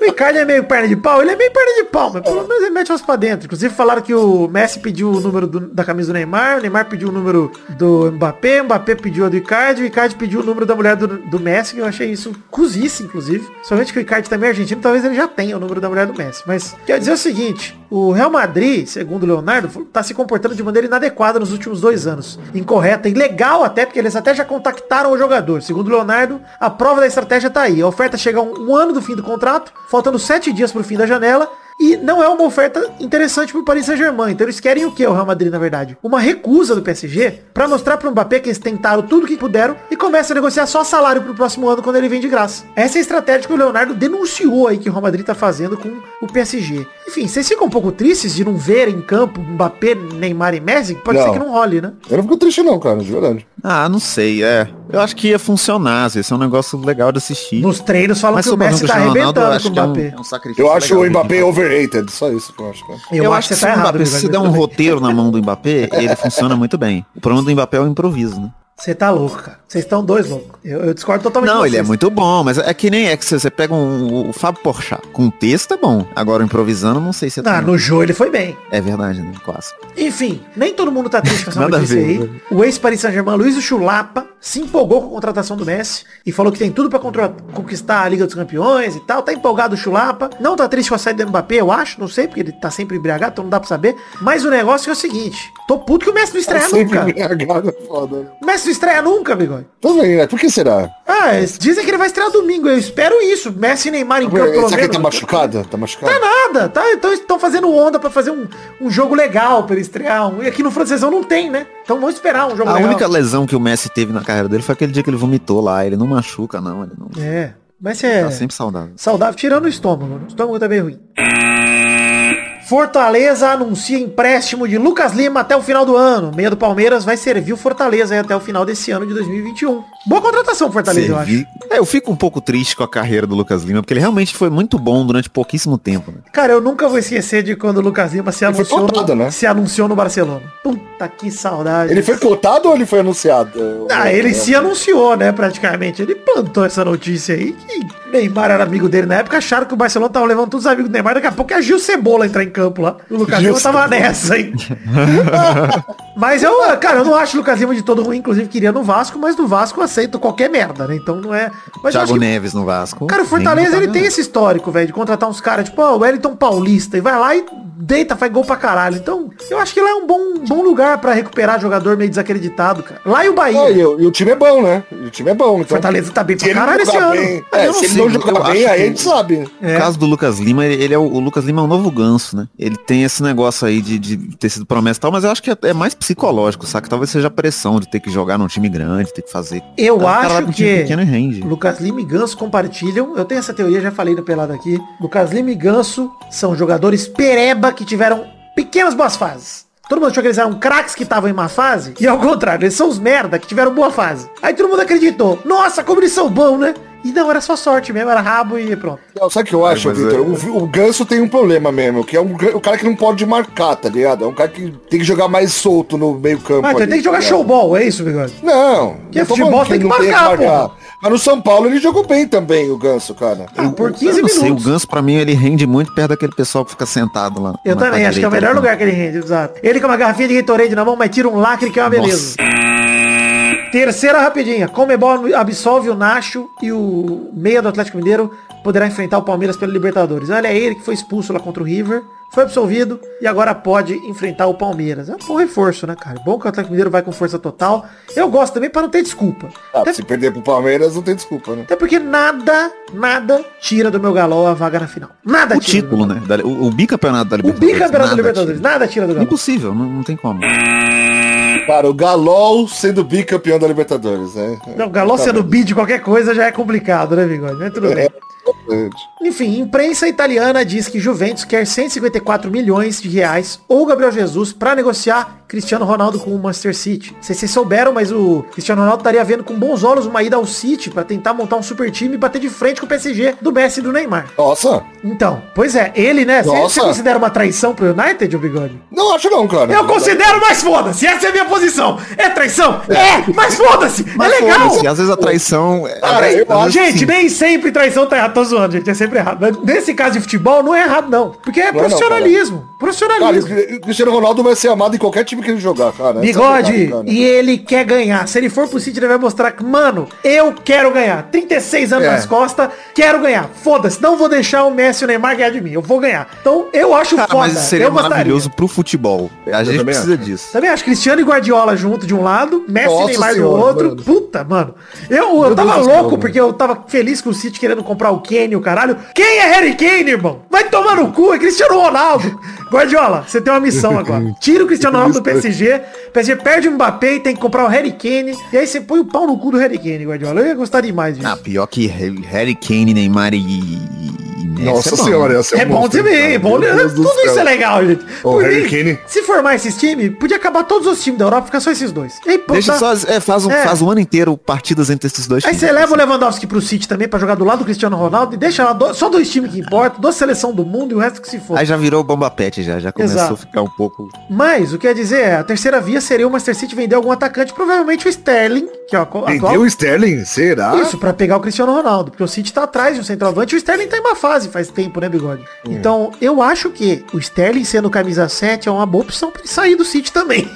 O Icardi é meio perna de pau, ele é meio perna de pau, mas pelo menos ele mete umas pra dentro. Inclusive falaram que o Messi pediu o número do- da camisa do Neymar, o Neymar pediu o número do Mbappé, o Mbappé pediu a do Icardi, o Icardi pediu o número da mulher do, do Messi, que eu achei isso cozice, inclusive. Somente que o Icardi também é argentino, talvez ele já tenha o número da mulher do Messi. Mas quer dizer o seguinte, o Real Madrid, segundo o Leonardo, tá se comportando de maneira inadequada nos últimos dois anos. Incorreta, ilegal até, porque eles até já contactaram o jogador. Segundo o Leonardo, a prova da estratégia tá aí. A oferta chega um, um ano do fim do contrato, faltando sete dias pro fim da janela. E não é uma oferta interessante pro Paris Saint-Germain. Então eles querem o que, o Real Madrid, na verdade? Uma recusa do PSG pra mostrar pro Mbappé que eles tentaram tudo que puderam e começa a negociar só salário pro próximo ano quando ele vem de graça. Essa é a estratégia que o Leonardo denunciou aí que o Real Madrid tá fazendo com o PSG. Enfim, vocês ficam um pouco tristes de não ver em campo Mbappé, Neymar e Messi? Pode Não. ser que não role, né? Eu não fico triste não, cara, de verdade. Ah, não sei, é. Eu acho que ia funcionar, assim, esse é um negócio legal de assistir. Nos treinos falam Mas que o Messi o tá Ronaldo, eu arrebentando acho com que o é um, Mbappé. é um sacrifício Eu acho o Mbappé Mbappé. overrated, só isso que eu acho. Cara. Eu, acho que você se tá o errado, Mbappé, se der um roteiro na mão do Mbappé, ele funciona muito bem. O problema do Mbappé é o improviso, né? Você tá louco, cara. Vocês estão dois loucos. Eu, eu discordo totalmente Não, ele é muito bom, mas é que nem é que você, pega um, o Fábio Porchat. Com texto é bom. Agora improvisando, não sei se é Ah, no jogo ele foi bem. É verdade, né? Clássico. Enfim, nem todo mundo tá triste com essa notícia ver, aí. né? O ex-Paris Saint-Germain, Luiz Chulapa, se empolgou com a contratação do Messi e falou que tem tudo pra contra- conquistar a Liga dos Campeões e tal. Tá empolgado o Chulapa. Não tá triste com a saída do Mbappé, eu acho. Não sei, porque ele tá sempre embriagado, então não dá pra saber. Mas o negócio é o seguinte. Tô puto que o Messi não estreia Sempre nunca. embriagado é foda. né? O Messi estreia nunca, bigode. Também, né? Por que será? Ah, dizem que ele vai estrear domingo. Eu espero isso. Messi e Neymar em campo, pelo Será que ele tá machucado? Tá machucado? Tá nada, tá? Então estão fazendo onda pra fazer um, um jogo legal pra ele estrear. Um, e aqui no francesão não tem, né? Então vamos esperar um jogo A legal. única lesão que o Messi teve na carreira dele foi aquele dia que ele vomitou lá. Ele não machuca, não. Ele não É, mas você é tá sempre saudável. saudável, tirando o estômago. né? O estômago tá bem ruim. Fortaleza anuncia empréstimo de Lucas Lima até o final do ano. Meia do Palmeiras vai servir o Fortaleza até o final desse ano de 2021. Boa contratação, Fortaleza, eu acho. Servi- É, eu fico um pouco triste com a carreira do Lucas Lima, porque ele realmente foi muito bom durante pouquíssimo tempo. Né? Cara, eu nunca vou esquecer de quando o Lucas Lima se anunciou, no, né? se anunciou no Barcelona. Puta que saudade. Ele foi cotado ou ele foi anunciado? Ah, ele se anunciou, né, praticamente. Ele plantou essa notícia aí que Neymar era amigo dele na época, acharam que o Barcelona tava levando todos os amigos do Neymar, daqui a pouco é Gil Cebola entrar em campo lá. O Lucas Gil Lima tava nessa, hein? mas eu, cara, eu não acho o Lucas Lima de todo ruim, inclusive queria no Vasco, mas no Vasco aceito qualquer merda, né? Então não é... Mas Thiago que- Neves no Vasco. Cara, o Fortaleza, botar ele tem esse histórico, velho, de contratar uns caras, tipo, ó, o Wellington Paulista, e vai lá e deita, faz gol pra caralho. Então, eu acho que lá é um bom, bom lugar pra recuperar jogador meio desacreditado, cara. Lá e o Bahia. É, e, o- e o time é bom, né? E o time é bom. Então, Fortaleza tá bem pra caralho esse ano. bem, é, eu se não ele sei, não jogar bem, aí que- a gente sabe. É. O caso do Lucas Lima, ele ele é o, o Lucas Lima é o novo ganso, né? Ele tem esse negócio aí de, de ter sido promessa e tal, mas eu acho que é, é mais psicológico, saca? Talvez seja a pressão de ter que jogar num time grande, ter que fazer. Eu O cara vai acho um time que pequeno rende. Lucas Lima e Ganso compartilham. Eu tenho essa teoria, já falei no Pelado aqui. Lucas Lima e Ganso são jogadores pereba que tiveram pequenas boas fases. Todo mundo achou que eles eram craques que estavam em má fase. E ao contrário, eles são os merda que tiveram boa fase. Aí todo mundo acreditou. Nossa, como eles são bons, né? E não, era só sorte mesmo, era rabo e pronto. Não, sabe o que eu acho, mas Vitor? é- O, o Ganso tem um problema mesmo, que é um, o cara que não pode marcar, tá ligado? É um cara que tem que jogar mais solto no meio campo. Ah, então ele ali, tem que jogar tá showball, é isso, bigode? Não. Que futebol tem que ele não marcar, porra. Mas no São Paulo ele jogou bem também, o Ganso, cara. Ah, por Eu 15 não sei, o minutos. Ganso pra mim ele rende muito perto daquele pessoal que fica sentado lá. Eu também, acho que é o melhor do lugar que ele rende, exato. Ele com uma garrafinha de Gatorade na mão, mas tira um lacre que é uma beleza. Terceira rapidinha. Comebol absolve o Nacho e o meia do Atlético Mineiro poderá enfrentar o Palmeiras pela Libertadores. Olha, é ele que foi expulso lá contra o River, foi absolvido e agora pode enfrentar o Palmeiras. É um bom reforço, né, cara? Bom que o Atlético Mineiro vai com força total. Eu gosto também para não ter desculpa. Ah, Até, se perder pro Palmeiras não tem desculpa, né? até porque nada, nada tira do meu galó a vaga na final. Nada O tira. título, né? O, o bicampeonato da O Libertadores. bicampeonato da nada Libertadores. tira. Nada tira do galó. Impossível, não, não tem como. Cara, o Galol sendo bicampeão da Libertadores, né? Não, o Galol sendo bem. bi de qualquer coisa já é complicado, né, Bigode? Mas tudo bem. Exatamente. Enfim, imprensa italiana diz que Juventus quer 154 milhões de reais ou Gabriel Jesus para negociar Cristiano Ronaldo com o Manchester City. Não sei se vocês souberam, mas o Cristiano Ronaldo estaria vendo com bons olhos uma ida ao City para tentar montar um super time e bater de frente com o PSG do Messi e do Neymar. Nossa, Então, pois é, ele, né? Você considera uma traição pro United, o Bigode? não acho não, cara. Eu considero, mas foda-se, essa é a minha posição. É traição? É, mas foda-se, é legal. Foda-se, às vezes a traição. é- Cara, eu vezes Gente, sim. nem sempre traição tá errado. Tô zoando, gente. É sempre errado. Mas nesse caso de futebol, não é errado, não. Porque é Não é não, profissionalismo. Cara, profissionalismo. o Cristiano Ronaldo vai ser amado em qualquer time que ele jogar, cara. É Bigode, cara. e ele quer ganhar. Se ele for pro City, ele vai mostrar que, mano, eu quero ganhar. 36 anos É. nas costas, quero ganhar. Foda-se, não vou deixar o Messi e o Neymar ganhar de mim. Eu vou ganhar. Então, eu acho Cara, foda. mas seria eu gostaria. maravilhoso pro futebol. A gente precisa acho. disso. Também acho Cristiano e Guardiola junto de um lado, Messi e Nossa Neymar do senhora, outro. mano. Puta, mano. Eu, eu tava Deus do louco mano. porque eu tava feliz com o City querendo comprar o Kane, o caralho. Quem é Harry Kane, irmão? Vai tomar no cu, é Cristiano Ronaldo. Guardiola, você tem uma missão agora. Tira o Cristiano Ronaldo do PSG, o PSG perde o Mbappé e tem que comprar o Harry Kane. E aí você põe o pau no cu do Harry Kane, Guardiola. Eu ia gostar demais disso. Ah, pior que Harry Kane, Neymar e, Nossa é senhora, essa É bom monstro, também, cara. é bom. Do Tudo isso céu. é legal, gente. Ô, Por Harry mim, Kane. Se formar esses times, podia acabar todos os times da Europa, ficar só esses dois. E aí, pô, Deixa tá- só, é, faz, um, É. faz um ano inteiro partidas entre esses dois Aí times. você leva o Lewandowski pro City também pra jogar do lado do Cristiano Ronaldo e deixa lá do- só dois times que importam, duas seleção do mundo e o resto que se for. Aí já virou bomba pet já, já começou Exato. a ficar um pouco... Mas o que quer dizer é, a terceira via seria o Manchester City vender algum atacante, provavelmente o Sterling, que é o atual. Vendeu o Sterling? Será? Isso, pra pegar o Cristiano Ronaldo. Porque o City tá atrás de um centroavante e o Sterling tá em uma fase faz tempo, né, Bigode? Então, eu acho que o Sterling sendo camisa 7 é uma boa opção pra ele sair do City também.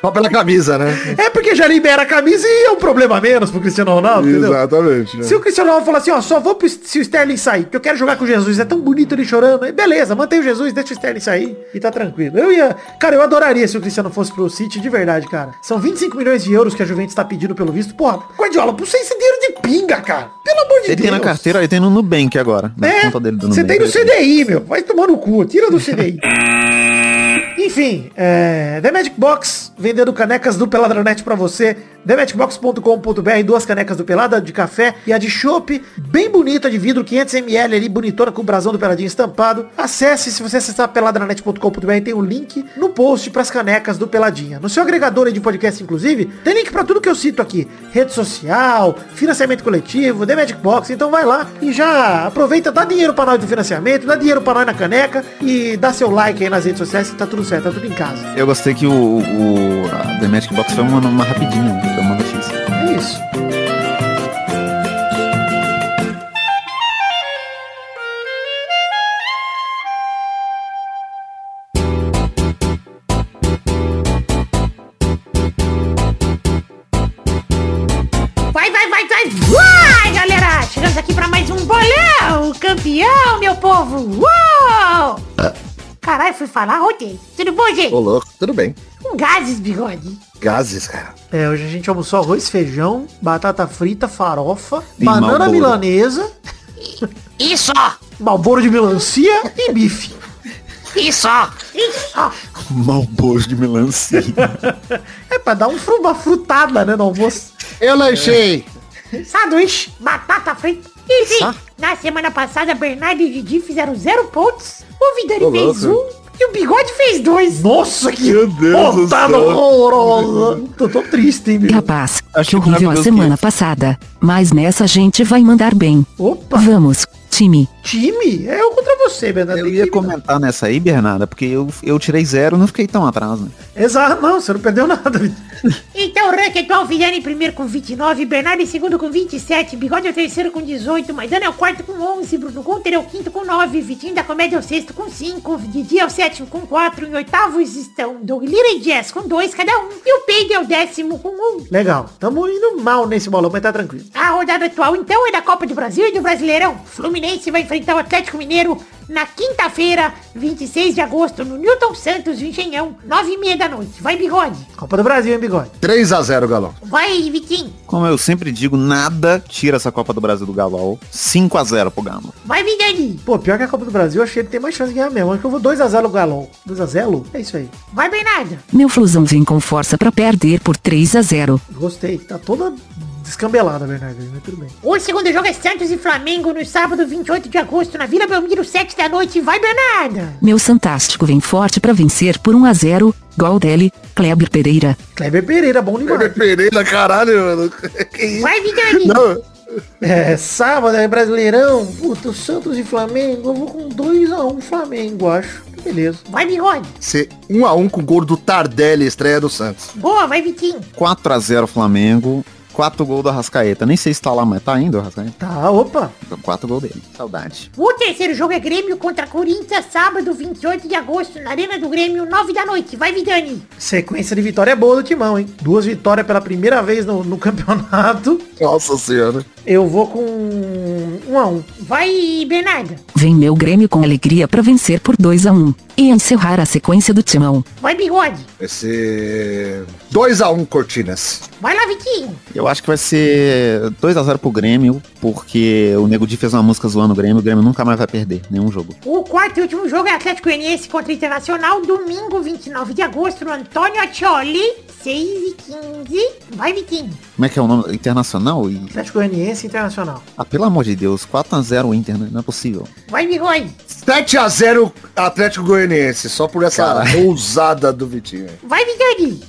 Só pela camisa, né? É porque já libera a camisa e é um problema menos pro Cristiano Ronaldo, entendeu? Exatamente. Né? Se o Cristiano Ronaldo falar assim, ó, só vou pro, se o Sterling sair, porque eu quero jogar com o Jesus, é tão bonito ele chorando, aí beleza, mantém o Jesus, deixa o Sterling sair e tá tranquilo. Eu ia, cara, eu adoraria se o Cristiano fosse pro City, de verdade, cara. São 25 milhões de euros que a Juventus tá pedindo pelo visto. Porra, Guardiola, por você esse dinheiro de pinga, cara. Pelo amor de Ele Deus. tem na carteira, ele tem no Nubank agora. Na É, conta dele do você tem no CDI, meu. Vai tomar no cu. Tira do CDI. Enfim, é, The Magic Box vendendo canecas do Peladranet pra você. TheMagicBox.com.br, duas canecas do Pelada de café e a de chopp, bem bonita de vidro, 500ml ali, bonitona com o brasão do Peladinho estampado. Acesse, se você acessar peladranet.com.br, tem o link no post pras canecas do Peladinha. No seu agregador de podcast, inclusive, tem link pra tudo que eu cito aqui. Rede social, financiamento coletivo, The Magic Box. Então vai lá e já aproveita, dá dinheiro pra nós do financiamento, dá dinheiro pra nós na caneca e dá seu like aí nas redes sociais que tá tudo certo, tá tudo em casa. Eu gostei que o, o The Magic Box foi uma, uma rapidinha, né? Isso. Vai, vai, vai, vai, vai, galera! Chegamos aqui pra mais um bolão! Campeão, meu povo! Caralho, fui falar ontem. Tudo bom, gente? Ô, louco, tudo bem. Com gases, bigode. Gases, cara. É, hoje a gente almoçou arroz, feijão, batata frita, farofa, E banana Marlboro. milanesa, Isso, malboro de melancia e bife. isso, isso. Malboro de melancia. É pra dar um uma frutada, né, no almoço. Eu lanchei. Sanduíche, batata frita. Enfim, na semana passada, Bernardo e Didi fizeram zero pontos. O Vidani fez um e o Bigode fez dois. Nossa, que Meu céu. horrorosa. Tô, tô triste, hein, bicho. Rapaz, Acho que horrível a semana passada. Mas nessa a gente vai mandar bem. Opa, Vamos, time. time? É eu contra você, Bernardo. Eu ia comentar nessa aí, Bernarda, porque eu, eu tirei zero, não fiquei tão atrás, né? Exato, não, você não perdeu nada. Então, o ranking atual, Vidani em primeiro com 29, Bernardo em segundo com 27, Bigode é o terceiro com 18, Maidana é o quarto com 11, Bruno Gunter é o quinto com 9, Vitinho da Comédia é o sexto com 5, Didi é o sétimo com 4, em oitavos estão Doug Lira e Jess com 2 cada um, e o Peide é o décimo com 1. Legal, tamo indo mal nesse bolão, mas tá tranquilo. A rodada atual, então, é da Copa do Brasil e do Brasileirão. Fluminense vai enfrentar o Atlético Mineiro na quinta-feira, 26 de agosto, no Newton Santos, no Engenhão, 9 e meia da noite. Vai, Bigode. Copa do Brasil, hein, bigode? 3x0, Galão. Vai, Vitinho. Como eu sempre digo, nada tira essa Copa do Brasil do Galol. 5 a 0 pro Galo. Vai, Vidani. Pô, pior que a Copa do Brasil, eu achei que ele tem mais chance de ganhar mesmo. Acho que eu vou 2x0 no Galão. 2x0? É isso aí. Vai, Bernardo. Meu Flusão vem com força pra perder por 3 a 0. Gostei. Tá toda descambelada, Bernardo, mas tudo bem. O segundo jogo é Santos e Flamengo no sábado 28 de agosto na Vila Belmiro, 7 da noite. Vai, Bernardo! Meu Santástico vem forte pra vencer por 1 a 0. Gol dele, Kleber Pereira. Kleber Pereira, bom demais. Pereira, caralho, mano. Que isso? Vai, Vidani! Não, É, sábado é Brasileirão. Puta, o Santos e Flamengo. Eu vou com 2x1 Flamengo, acho. Beleza. Vai, Bigode! ser 1x1 com o gol do Tardelli, estreia do Santos. Boa, vai, Vitinho! 4 a 0 Flamengo. 4 gols do Arrascaeta. Nem sei se tá lá, mas tá indo o Arrascaeta. Tá, opa. Então 4 gols dele. Saudade. O terceiro jogo é Grêmio contra Corinthians, sábado 28 de agosto, na Arena do Grêmio, 9 da noite. Vai, Vidani! Sequência de vitória boa do Timão, hein? Duas vitórias pela primeira vez no, no campeonato. Nossa senhora. Eu vou com 1x1. Vai, Bernardo! Vem meu Grêmio com alegria pra vencer por 2 a 1 e encerrar a sequência do Timão. Vai, Bigode! Vai ser 2x1 Cortinas. Vai lá, Vitinho! Eu acho que vai ser 2 a 0 pro Grêmio, porque o Nego Di fez uma música zoando o Grêmio. O Grêmio nunca mais vai perder nenhum jogo. O quarto e último jogo é Atlético Goianiense contra o Internacional, domingo 29 de agosto, no Antônio Accioli, 6 e 15. Vai, Vitinho! Como é que é o nome? Internacional? E... Atlético Goianiense Internacional. Ah, pelo amor de Deus, 4 a 0 o Inter, né? Não é possível. Vai, Bigode! 7x0 Atlético Goianiense, só por essa Caralho. ousada do Vitinho. Vai, Vidani!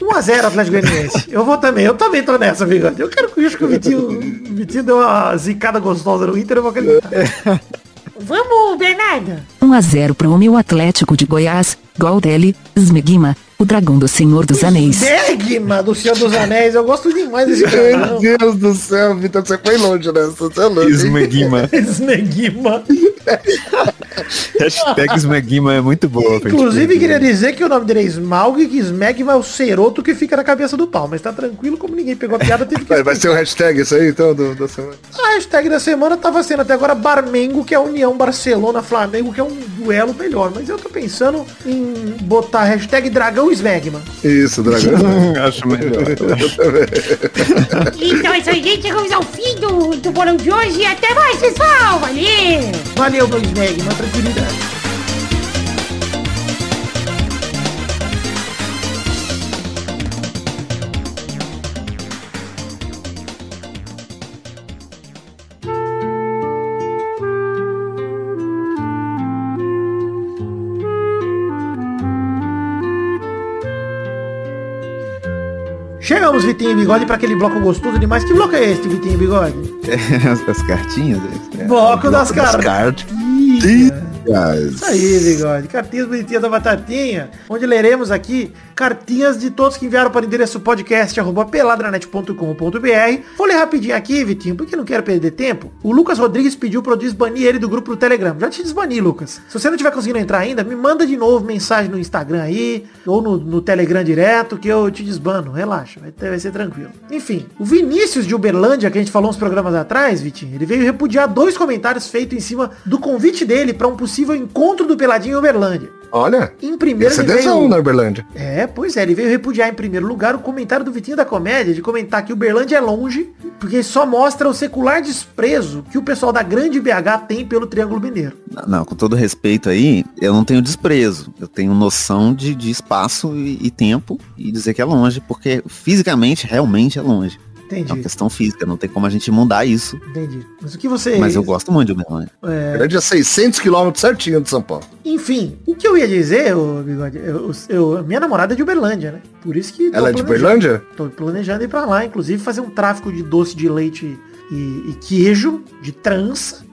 1x0 Atlético Goianiense. Eu vou também, eu também tô nessa, bigode. Eu quero que acho que o Vitinho, o Vitinho deu uma zicada gostosa no Inter, eu vou acreditar. Vamos, Bernardo! 1 a 0 pro meu Atlético de Goiás. Gol dele, Smegma, o dragão do Senhor dos Anéis. Degma do Senhor dos Anéis, eu gosto demais desse cara. Meu Deus do céu, Vitor, você foi longe nessa. Você é louco, hein? Smegma. Smegma. Hashtag Smegma é muito boa. Inclusive, queria dizer que o nome dele é Smaug e que Smegma é o ceroto que fica na cabeça do pau. Mas tá tranquilo, como ninguém pegou a piada, teve que Vai, vai ser o hashtag isso aí, então, do, da semana. A hashtag da semana tava sendo até agora Barmengo, que é a União Barcelona-Flamengo, que é um duelo melhor. Mas eu tô pensando em botar hashtag Dragão Smegma. Isso, dragão. Acho melhor. Então é isso aí, gente. Chegamos ao fim do, do bolão de hoje. Até mais, pessoal. Valeu! Valeu, meu Smegma, tranquilidade. Chegamos, Vitinho e Bigode, para aquele bloco gostoso demais. Que bloco é este, Vitinho e Bigode? as, as cartinhas. é. Bloco das Das cartas. cartas. Isso aí, Bigode. Cartinhas bonitinhas da Batatinha, onde leremos aqui cartinhas de todos que enviaram para o endereço podcast arroba peladranet.com.br. Vou ler rapidinho aqui, Vitinho, porque não quero perder tempo. O Lucas Rodrigues pediu para eu desbanir ele do grupo do Telegram. Já te desbani, Lucas. Se você não tiver conseguindo entrar ainda, me manda de novo mensagem no Instagram aí, ou no, no Telegram direto, que eu te desbano. Relaxa, vai, ter, vai ser tranquilo. Enfim, o Vinícius de Uberlândia, que a gente falou uns programas atrás, Vitinho, ele veio repudiar dois comentários feitos em cima do convite dele para um possível encontro do Peladinho em Uberlândia. Olha, Em primeiro esse é veio... na Uberlândia. É, pois é, ele veio repudiar em primeiro lugar o comentário do Vitinho da Comédia de comentar que o Berlândia é longe, porque só mostra o secular desprezo que o pessoal da grande BH tem pelo Triângulo Mineiro. Não, com todo respeito aí, eu não tenho desprezo. Eu tenho noção de, de espaço e, e tempo e dizer que é longe, porque fisicamente, realmente é longe. É uma Entendi, questão física, não tem como a gente mudar isso. entendi. Mas o que você... Mas eu gosto muito de Uberlândia. Uberlândia é 600 quilômetros certinho de São Paulo. Enfim, o que eu ia dizer, ô, Bigode, eu, eu- minha namorada é de Uberlândia, né? Por isso que... Ela é de planejando- Uberlândia? Tô planejando ir pra lá, inclusive fazer um tráfico de doce de leite e, e queijo, de trança, né?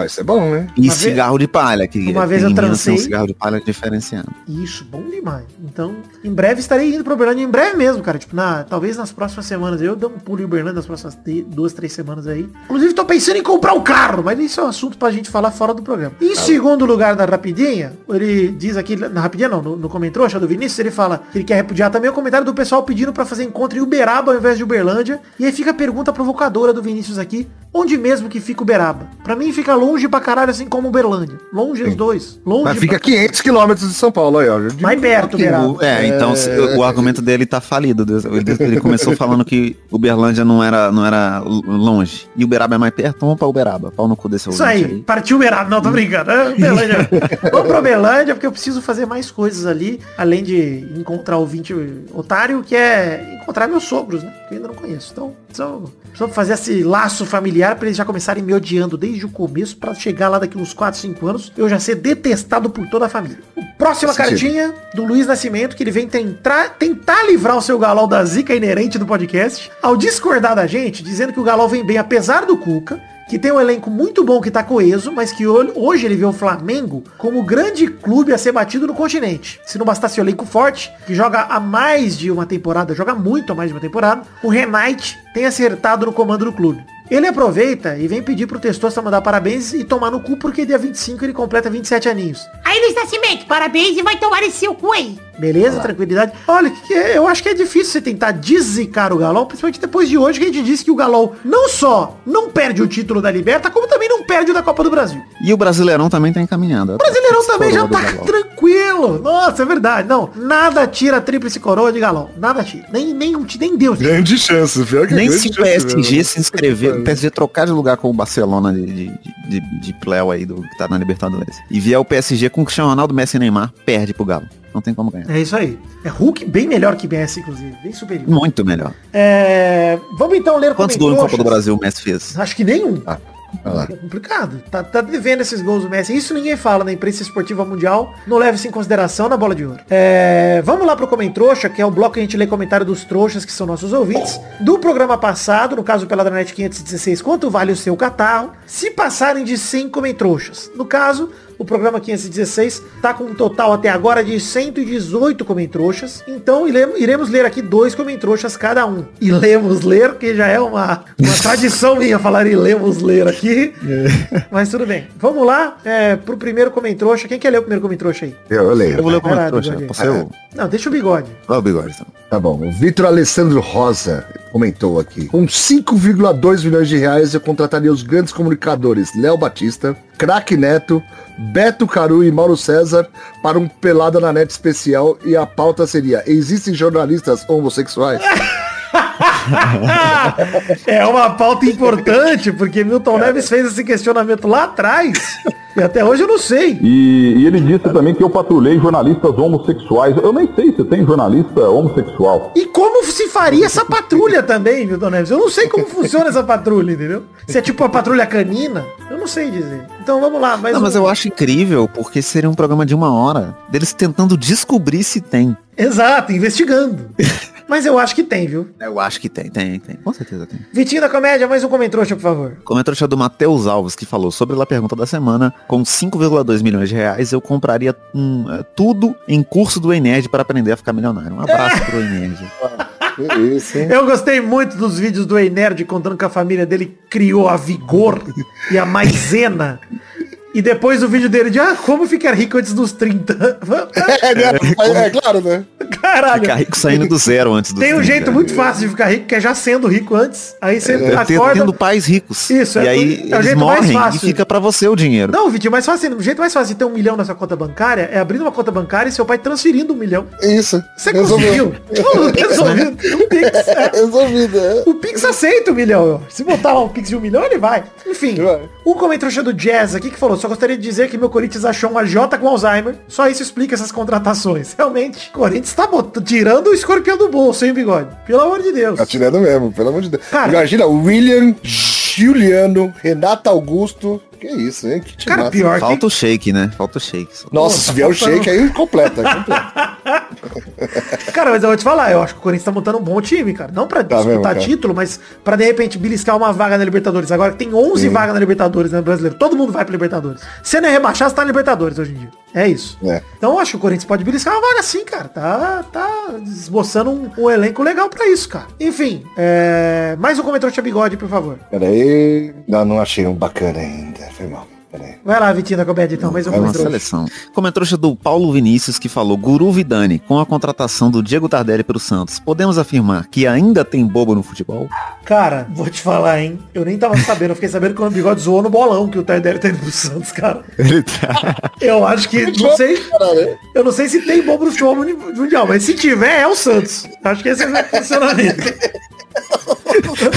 Ah, isso é bom, né? E Uma vez- cigarro de palha, que Uma vez eu tem um cigarro de palha diferenciado. Isso, bom demais. Então, em breve estarei indo para Uberlândia, em breve mesmo, cara. Tipo, na, talvez nas próximas semanas. Eu dou um pulo em Uberlândia nas próximas te- duas, três semanas aí. Inclusive, tô pensando em comprar um carro, mas isso é um assunto pra gente falar fora do programa. Em segundo lugar, na Rapidinha, ele diz aqui, na Rapidinha não, no, no Comentrouxa do Vinícius, ele fala que ele quer repudiar também o comentário do pessoal pedindo pra fazer encontro em Uberaba ao invés de Uberlândia. E aí fica a pergunta provocadora do Vinícius aqui. Onde mesmo que fica Uberaba? Pra mim fica longe pra caralho, assim como Uberlândia. Longe os dois. Longe Mas fica pra... 500 quilômetros de São Paulo aí, ó. Mais perto. Uberaba. É, então se- o argumento dele tá falido. Ele, ele começou falando que Uberlândia não era, não era longe. E Uberaba é mais perto, então vamos pra Uberaba. Pau no cu desse Isso ouvinte aí, partiu Uberaba. Não, tô brincando. É, Uberlândia. Vamos pra Uberlândia, porque eu preciso fazer mais coisas ali, além de encontrar o ouvinte otário, que é encontrar meus sogros, né? Que eu ainda não conheço. Então, preciso, preciso fazer esse laço familiar pra eles já começarem me odiando desde o começo, pra chegar lá daqui uns 4, 5 anos, eu já ser detestado por toda a família. Próxima sentido. cartinha do Luiz Nascimento, que ele vem tentar, tentar livrar o seu galol da zica inerente do podcast, ao discordar da gente, dizendo que o galol vem bem apesar do Cuca, que tem um elenco muito bom que tá coeso, mas que ho- hoje ele vê o Flamengo como o grande clube a ser batido no continente. Se não bastasse o elenco forte, que joga há mais de uma temporada, joga muito a mais de uma temporada, o Renate tem acertado no comando do clube. Ele aproveita e vem pedir pro Testosta mandar parabéns e tomar no cu porque dia 25 ele completa 27 aninhos. Aí, Luiz Nascimento, parabéns e vai tomar esse seu cu aí. Beleza, tranquilidade. Olha, que é- eu acho que é difícil você tentar dezicar o Galol, principalmente depois de hoje que a gente disse que o Galol não só não perde o título da Liberta, como também não perde o da Copa do Brasil. E o Brasileirão também tá encaminhado. O Brasileirão também já tá tranquilo. Nossa, é verdade. Não, nada tira a tríplice coroa de Galol. Nada tira. Nem, nem, nem Deus. Grande chance, pior que Nem se o PSG mesmo. se inscrever, PSG trocar de lugar com o Barcelona de, de, de, de Pleo aí, do, que tá na Libertadores. E vier o PSG com o Cristiano Ronaldo, Messi e Neymar, perde pro Galo. Não tem como ganhar. É isso aí. É Hulk bem melhor que Messi, inclusive. Bem superior. Muito melhor. É, Vamos então ler Quantos gols na Copa do. Brasil o Messi fez? Acho que nenhum. Ah, É complicado. Tá, tá devendo esses gols do Messi. Isso ninguém fala na imprensa esportiva mundial. Não leva isso em consideração na bola de ouro. É, vamos lá pro Comentrouxa, que é o bloco que a gente lê comentário dos trouxas, que são nossos ouvintes. Do programa passado, no caso pela Dranet 516, quanto vale o seu catarro? Se passarem de 100 Comentrouxas. No caso, o programa 516 tá com um total até agora de 118 Comentrouxas. Então iremos, ler aqui dois Comentrouxas cada um. E lemos ler, que já é uma, uma tradição minha falar e lemos ler aqui. Mas tudo bem. Vamos lá é, pro primeiro Comentrouxa. Quem quer ler o primeiro Comentrouxa aí? Eu, eu leio. Eu vou ler o ser o... Não, deixa o bigode. Vai o bigode, então. Tá bom. O Vitor Alessandro Rosa comentou aqui. Com 5,2 milhões de reais eu contrataria os grandes comunicadores Léo Batista, Craque Neto, Beto Caru e Mauro César para um Pelada na Net especial e a pauta seria Existem jornalistas homossexuais? é uma pauta importante, porque Milton Neves fez esse questionamento lá atrás. E até hoje eu não sei. E, e ele disse também que eu patrulhei jornalistas homossexuais. Eu nem sei se tem jornalista homossexual. E como se faria essa patrulha também, Milton Neves? Eu não sei como funciona essa patrulha, entendeu? Se é tipo uma patrulha canina, eu não sei dizer. Então vamos lá. Mais Não, um- mas eu acho incrível, porque seria um programa de uma hora, deles tentando descobrir se tem. Exato, investigando. Mas eu acho que tem, viu? Eu acho que tem, tem, tem. Com certeza tem. Vitinho da Comédia, mais um comentário, por favor. Comentário do Matheus Alves, que falou sobre a pergunta da semana. Com 5,2 milhões de reais, eu compraria hum, é, tudo em curso do Enerd para aprender a ficar milionário. Um abraço pro Enerd. Isso, hein? Eu gostei muito dos vídeos do Ei Nerd contando que a família dele criou a Vigor e a Maisena. E depois o vídeo dele de, ah, como ficar rico antes dos 30. É, né? é, é claro, né? Caralho. Ficar rico saindo do zero antes do Tem um 30, jeito né? muito fácil de ficar rico, que é já sendo rico antes. Aí você É, acorda... tendo pais ricos. Isso, e é aí o- é eles jeito mais morrem e fácil. fica pra você o dinheiro. Não, Vitinho, mais fácil, o jeito mais fácil de ter um milhão na sua conta bancária é abrindo uma conta bancária e seu pai transferindo um milhão. Isso. Você conseguiu? Resolvido. O Pix, é. Resolvido, é. O Pix aceita o milhão. Se botar um Pix de um milhão, ele vai. Enfim, o comentário do Jazz aqui que falou, só gostaria de dizer que meu Corinthians achou um AJ com Alzheimer. Só isso explica essas contratações. Realmente, Corinthians tá bot- tirando o escorpião do bolso, hein, bigode? Pelo amor de Deus. Tá tirando mesmo, pelo amor de Deus. Cara- Imagina, William, Juliano, Renato Augusto. Que isso, hein? Que Cara, timaço. pior que... Falta o shake, né? Falta o shake. só. Nossa, Pô, se tá vier o shake aí, completa. completa. Cara, mas eu vou te falar, eu acho que o Corinthians tá montando um bom time, cara. Não pra Tá disputar mesmo, título, mas pra de repente beliscar uma vaga na Libertadores. Agora que tem 11 vagas na Libertadores, né, brasileiro. Todo mundo vai pra Libertadores. Se não é rebaixar, você tá na Libertadores hoje em dia. É isso. É. Então eu acho que o Corinthians pode beliscar uma vaga sim, cara. Tá, tá esboçando um, um elenco legal pra isso, cara. Enfim, é... mais um comentário de bigode, por favor. Pera aí. Não, não achei um bacana ainda. Foi mal. Vai lá, Vitinho da Comédia, então. Mais um É uma comentário. seleção. Comentário do Paulo Vinícius que falou Guru Vidani, com a contratação do Diego Tardelli pelo Santos, podemos afirmar que ainda tem bobo no futebol? Cara, vou te falar, hein. Eu nem tava sabendo. Eu fiquei sabendo que o bigode zoou no bolão que o Tardelli tá indo pro Santos, cara. Ele tá... Eu acho que, não sei, eu não sei se tem bobo no futebol mundial, mas se tiver, é o Santos. Acho que esse é o funcionamento.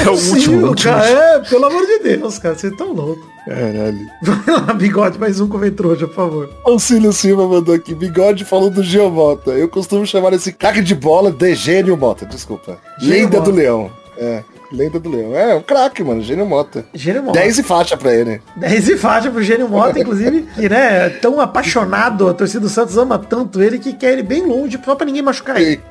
É o último, último. cara. É, pelo amor de Deus, cara, vocês tão loucos. Caralho. Vai lá, bigode, mais um comentário, por favor. Auxílio Silva mandou aqui. Bigode falou do Gil Mota. Eu costumo chamar esse craque de bola de Gênio Mota. Desculpa. Gênio Lenda do Leão. É. Lenda do Leão. É, um craque, mano. Gênio Mota. Gênio Mota. 10 e faixa pra ele. 10 e faixa pro Gênio Mota, inclusive, que, né, é tão apaixonado, a torcida do Santos ama tanto ele que quer ele bem longe, só pra ninguém machucar ele.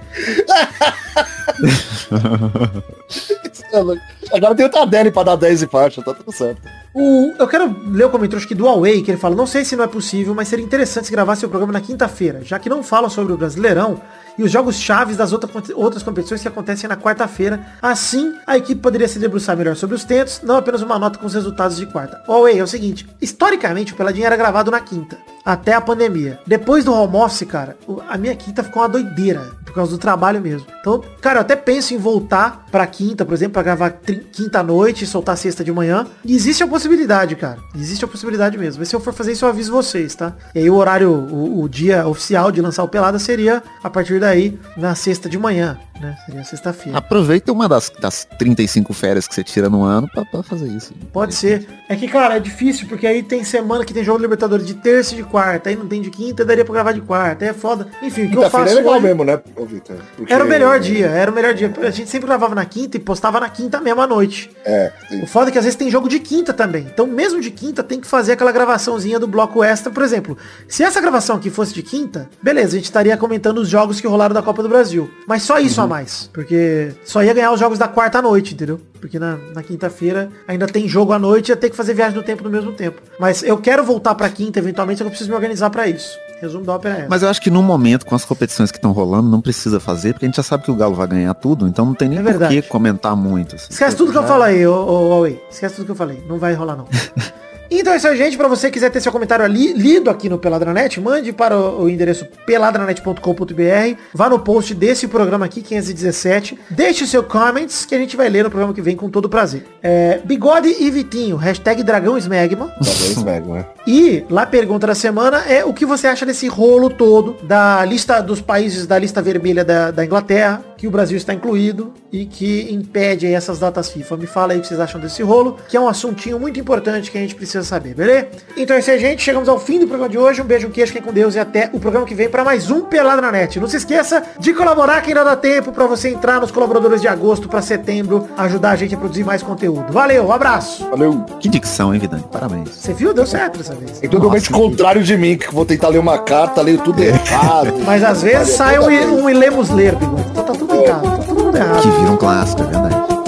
Agora tem o Tardelli pra dar 10 e faixa. Tá tudo certo. O, eu quero ler o comentário aqui do Huawei, que ele fala, não sei se não é possível, mas seria interessante se gravasse o programa na quinta-feira, já que não fala sobre o Brasileirão e os jogos chaves das outra, outras competições que acontecem na quarta-feira. Assim, a equipe poderia se debruçar melhor sobre os tentos, não apenas uma nota com os resultados de quarta. Huawei, é o seguinte, historicamente o Peladinha era gravado na quinta, até a pandemia. Depois do home office, cara, a minha quinta ficou uma doideira, por causa do trabalho mesmo. Então, cara, eu até penso em voltar pra quinta, por exemplo, pra gravar quinta à noite e soltar sexta de manhã. E existe a possibilidade, cara. Existe a possibilidade mesmo. Mas se eu for fazer isso, eu aviso vocês, tá? E aí o horário, o, o dia oficial de lançar o Pelada seria a partir daí, na sexta de manhã, né? Seria sexta-feira. Aproveita uma das, das 35 férias que você tira no ano pra, pra fazer isso. Pode ser. É que, cara, é difícil, porque aí tem semana que tem jogo do Libertadores de terça e de quarta, aí não tem de quinta, daria pra gravar de quarta, aí é foda. Enfim, o que eu faço é legal hoje... mesmo, né, ô, Vitor? Porque- Era o melhor dia, era o melhor dia. A gente sempre gravava na quinta e postava na quinta mesmo à noite. É, sim. O foda é que às vezes tem jogo de quinta também. Então, mesmo de quinta, tem que fazer aquela gravaçãozinha do bloco extra. Por exemplo, se essa gravação aqui fosse de quinta, beleza, a gente estaria comentando os jogos que rolaram da Copa do Brasil. Mas só isso a mais. Porque só ia ganhar os jogos da quarta à noite, entendeu? Porque na, na quinta-feira ainda tem jogo à noite e ia ter que fazer viagem no tempo no mesmo tempo. Mas eu quero voltar pra quinta, eventualmente, só que eu preciso me organizar pra isso. Resumo da ópera é essa. Mas eu acho que no momento, com as competições que estão rolando, não precisa fazer, porque a gente já sabe que o Galo vai ganhar tudo, então não tem nem É por que comentar muito. assim. Esquece tudo que eu falei, aí, ô, ô, Huawei. Esquece tudo que eu falei. Não vai rolar, não. Então é isso aí, gente. Pra você que quiser ter seu comentário ali, lido aqui no Peladranet, mande para o, o endereço peladranet.com.br. Vá no post desse programa aqui, 517. Deixe o seu comments que a gente vai ler no programa que vem com todo prazer. É, Bigode e Vitinho, hashtag Dragão Smegma. Né? E lá a pergunta da semana é o que você acha desse rolo todo da lista dos países da lista vermelha da, da Inglaterra, que o Brasil está incluído e que impede aí essas datas FIFA. Me fala aí o que vocês acham desse rolo, que é um assuntinho muito importante que a gente precisa saber, beleza? Então é isso aí, gente. Chegamos ao fim do programa de hoje. Um beijo, um queijo, fiquem com Deus e até o programa que vem para mais um Pelada na Net. Não se esqueça de colaborar que ainda dá tempo para você entrar nos colaboradores de agosto para setembro, ajudar a gente a produzir mais conteúdo. Valeu, um abraço. Valeu. Que dicção, hein, Vidani? Parabéns. Você viu? Deu certo dessa vez. É totalmente contrário de mim, que vou tentar ler uma carta, leio tudo errado. Mas às vezes sai um, um Ilemos ler, bigode. Então tá tudo Tá errado. Que vira um clássico, é verdade.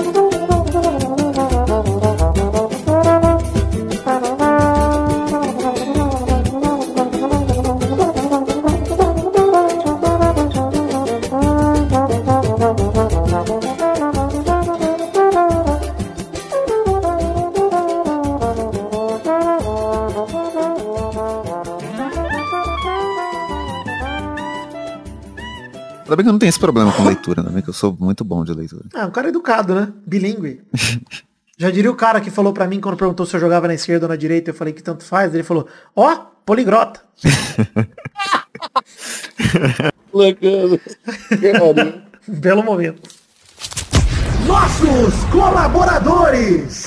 Que eu não tenho esse problema com leitura, né? Que eu sou muito bom de leitura. Ah, um cara educado, né? Bilingue. Já diria o cara que falou pra mim quando perguntou se eu jogava na esquerda ou na direita, eu falei que tanto faz, ele falou, ó, poligrota. Legal. Cara, Um Belo momento. Nossos colaboradores!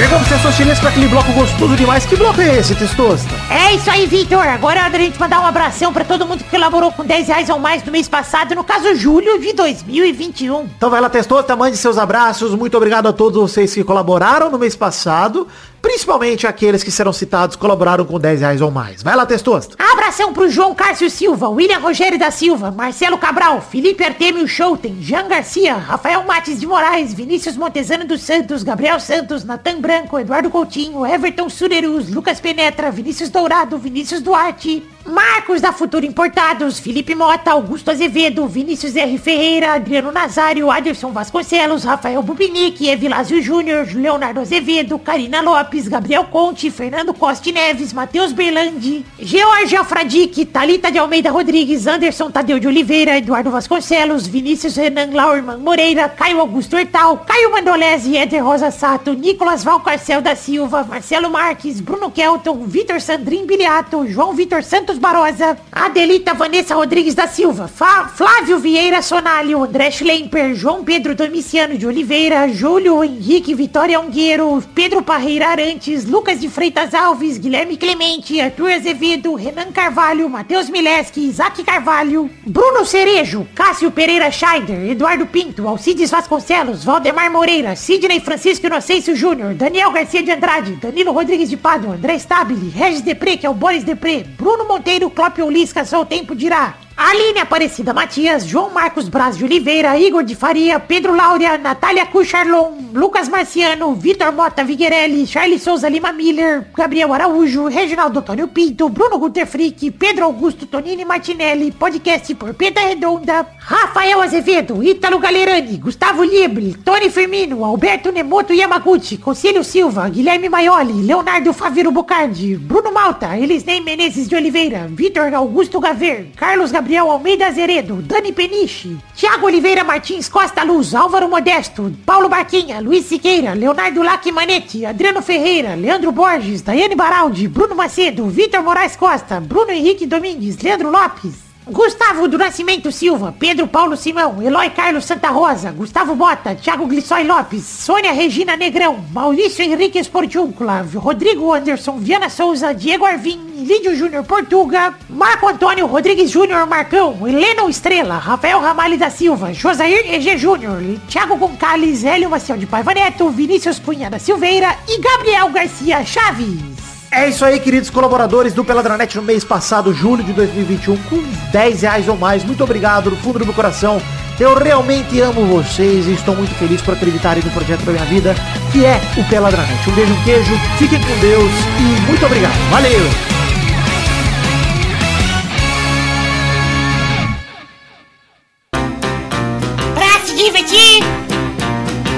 Chegamos, Testosterinhas, para aquele bloco gostoso demais. Que bloco é esse, Testosta? É isso aí, Vitor. Agora é hora da gente mandar um abração pra todo mundo que colaborou com 10 reais ou mais no mês passado, no caso, julho de 2021. Então vai lá, Testosta, mande seus abraços. Muito obrigado a todos vocês que colaboraram no mês passado. Principalmente aqueles que serão citados colaboraram com 10 reais ou mais. Vai lá, Testosta. Abração pro João Cássio Silva, William Rogério da Silva, Marcelo Cabral, Felipe Artemio Schouten, Jean Garcia, Rafael Mates de Moraes, Vinícius Montezano dos Santos, Gabriel Santos, Natan Branco, Eduardo Coutinho, Everton Surerus, Lucas Penetra, Vinícius Dourado, Vinícius Duarte, Marcos da Futuro Importados, Felipe Mota, Augusto Azevedo, Vinícius R. Ferreira, Adriano Nazário, Aderson Vasconcelos, Rafael Bubinic, Evilásio Júnior, Leonardo Azevedo, Karina Lopes, Gabriel Conte, Fernando Costa Neves, Matheus Berlandi, George Alfradique, Talita de Almeida Rodrigues, Anderson Tadeu de Oliveira, Eduardo Vasconcelos, Vinícius Renan Laurman Moreira, Caio Augusto Hertal, Caio Mandolese, Éder Rosa Sato, Nicolas Valcarcel da Silva, Marcelo Marques, Bruno Kelton, Vitor Sandrin Biliato, João Vitor Santos Barosa, Adelita Vanessa Rodrigues da Silva, Flávio Vieira Sonalho, André Schlemper, João Pedro Domiciano de Oliveira, Júlio Henrique Vitória Ungueiro, Pedro Parreira Arantes, Lucas de Freitas Alves, Guilherme Clemente, Arthur Azevedo, Renan Carvalho, Matheus Mileski, Isaac Carvalho, Bruno Cerejo, Cássio Pereira Scheider, Eduardo Pinto, Alcides Vasconcelos, Valdemar Moreira, Sidney Francisco Inocêncio Júnior, Daniel Garcia de Andrade, Danilo Rodrigues de Pádua, André Stabile, Regis Depré, que é o Boris Depré, Bruno Monteiro, Clópio Lisca, só o tempo dirá. Aline Aparecida Matias, João Marcos Braz de Oliveira, Igor de Faria, Pedro Laura, Natália Cucharlon, Lucas Marciano, Vitor Mota Viguerelli, Charles Souza Lima Miller, Gabriel Araújo, Reginaldo Antônio Pinto, Bruno Guter Frick, Pedro Augusto Tonini Martinelli, podcast por Peta Redonda, Rafael Azevedo, Ítalo Galerani, Gustavo Libre, Tony Firmino, Alberto Nemoto Yamaguchi, Conselho Silva, Guilherme Maioli, Leonardo Faviro Bocardi, Bruno Malta, Elisnei Menezes de Oliveira, Vitor Augusto Gaver, Carlos Gabriel Almeida Azeredo, Dani Peniche, Thiago Oliveira Martins Costa Luz, Álvaro Modesto, Paulo Barquinha, Luiz Siqueira, Leonardo Lac Manetti, Adriano Ferreira, Leandro Borges, Daiane Baraldi, Bruno Macedo, Vitor Moraes Costa, Bruno Henrique Domingues, Leandro Lopes, Gustavo do Nascimento Silva, Pedro Paulo Simão, Eloy Carlos Santa Rosa, Gustavo Bota, Thiago Glissói Lopes, Sônia Regina Negrão, Maurício Henrique Esportiúncula, Rodrigo Anderson, Viana Souza, Diego Arvim, Lídio Júnior Portuga, Marco Antônio Rodrigues Júnior Marcão, Helena Estrela, Rafael Ramalho da Silva, Josair EG Júnior, Thiago Goncalves, Hélio Maciel de Paiva Neto, Vinícius Cunha da Silveira e Gabriel Garcia Chaves. É isso aí, queridos colaboradores do Peladranet no mês passado, julho de 2021, com 10 reais ou mais. Muito obrigado do fundo do meu coração. Eu realmente amo vocês e estou muito feliz por acreditarem no projeto da minha vida, que é o Peladranet. Um beijo, um queijo, fiquem com Deus e muito obrigado. Valeu!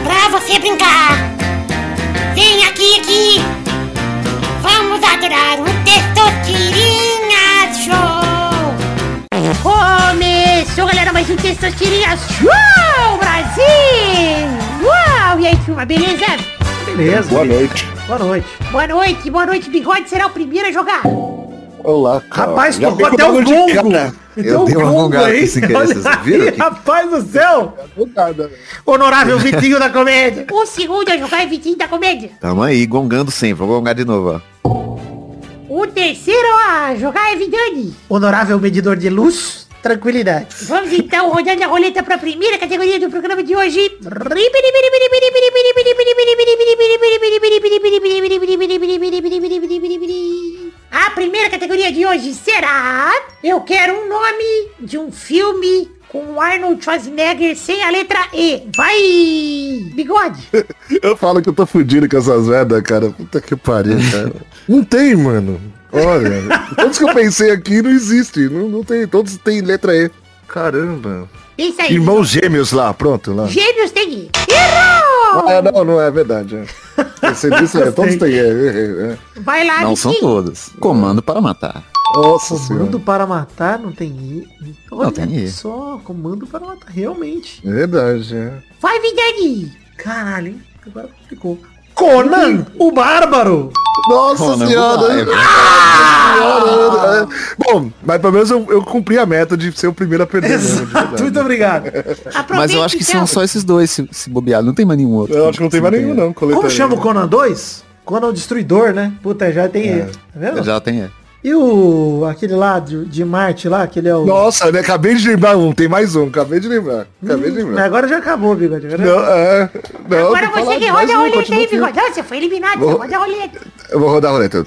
Pra você brincar. Galera, mais um Testosterinha Show, Brasil. Uau, e aí, turma, beleza? Beleza. Boa noite. Boa noite. Boa noite, boa noite, Bigode será o primeiro a jogar. Olá, cara. Rapaz, Já tocou até o gongo. Então, Eu dei uma gongo gongada aí, sem querer, vocês viram aí, aqui? Rapaz do céu! Velho. Honorável Vitinho da comédia. O segundo a jogar é Vitinho da Comédia. Tamo aí, gongando sempre. Vou gongar de novo, ó. O terceiro a jogar é Vidani. Honorável medidor de luz. Tranquilidade. Vamos então rodando a roleta para a primeira categoria do programa de hoje. A primeira categoria de hoje será... Eu quero um nome de um filme com Arnold Schwarzenegger sem a letra E. Vai, bigode. Eu falo que eu tô fudido com essas merdas, cara. Puta que pariu, cara. Não tem, mano. Olha, todos que eu pensei aqui não existem. Não, não tem. Todos têm letra E. Caramba. Isso aí. Irmãos gêmeos lá, pronto, lá. Gêmeos tem E. Errou! Ah, não, não é verdade. É. Você disse, é, todos têm E. é, é, é. Vai lá, Não são todos. Comando para matar. Nossa senhora. Comando para matar não tem I. Olha tem I. só, comando para matar, realmente. É verdade, é. Vai, Vidani. Caralho, hein? Agora complicou. Conan, o Bárbaro. Nossa Conan, senhora. é. Bom, mas pelo menos eu, eu cumpri a meta de ser o primeiro a perder. Exato, muito obrigado. Mas eu acho que são só esses dois, se, se bobear. Não tem mais nenhum outro. Eu acho que não tem mais nenhum, não. coleta Como chama o Conan 2? Conan o Destruidor, né? Puta, já tem E. Tá vendo? Já tem. é. E o aquele lá de, de Marte lá, que ele é o. Nossa, né? acabei de lembrar um, tem mais um, acabei de lembrar. Acabei de lembrar. Mas agora já acabou, Bigode. Agora, não, é, não, agora você que roda a roleta aí, Bigode. Você foi eliminado, vou, roda a roleta. Eu vou rodar a roleta.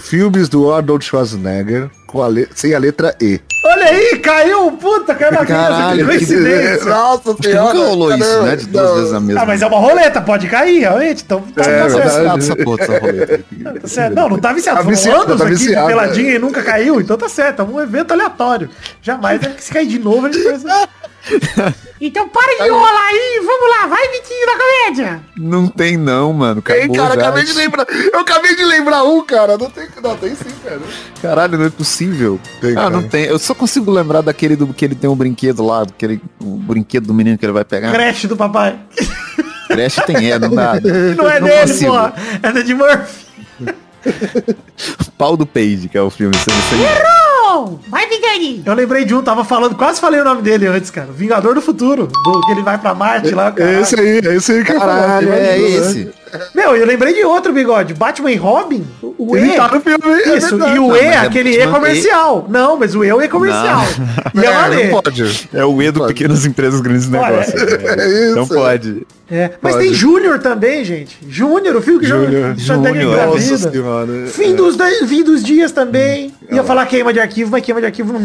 Filmes do Arnold Schwarzenegger com a le- sem a letra E. Olha aí, caiu, puta, caiu na Caralho, que que coincidência. Nossa que nunca rolou isso, né? De duas vezes a mesma. Ah, mas é uma roleta, pode cair, realmente. Então tá, É, tá certo. essa porra, essa roleta. Tá certo. Não, não tá viciado. Tá Foram viciado, anos tá aqui de viciado, peladinha e nunca caiu, então tá certo. É um evento aleatório. Jamais é que se cair de novo, a gente vai... Então para de enrolar aí, vamos lá, vai, Vitinho da comédia. Não tem não, mano. Ei, Acabou cara, já. acabei de lembrar. Eu acabei de lembrar um, cara. Não tem, não, tem sim, cara. Caralho, não é possível. Tem, ah, cara. não tem. Eu só consigo lembrar daquele do que ele tem um brinquedo lá, aquele o brinquedo do menino que ele vai pegar. Creche do papai. Crash tem é, não dá. Não é Não dele, consigo. porra. É da de Murphy. Pau do Page, que é o filme. Você, você... Errou! Vai, Eu lembrei de um, tava falando, quase falei o nome dele antes, cara. Vingador do Futuro. Do que ele vai pra Marte lá, cara. É esse aí, é esse aí que. Caralho, é né? esse. Meu, eu lembrei de outro bigode. Batman e Robin. O, o Ele E. tá no filme, é Isso, verdade. e o Não, E, mas é aquele E comercial. Não, mas o E é o E comercial. E é, É, não pode. É o E do Pequenas Empresas Grandes Olha, Negócios. É isso. Não pode. É, Mas Pode. tem Júnior também, gente. Júnior, o filme que Júnior. Schwarzenegger Júnior, senhora. Fim dos, de- fim dos dias também. Ia falar queima de arquivo, mas queima de arquivo não.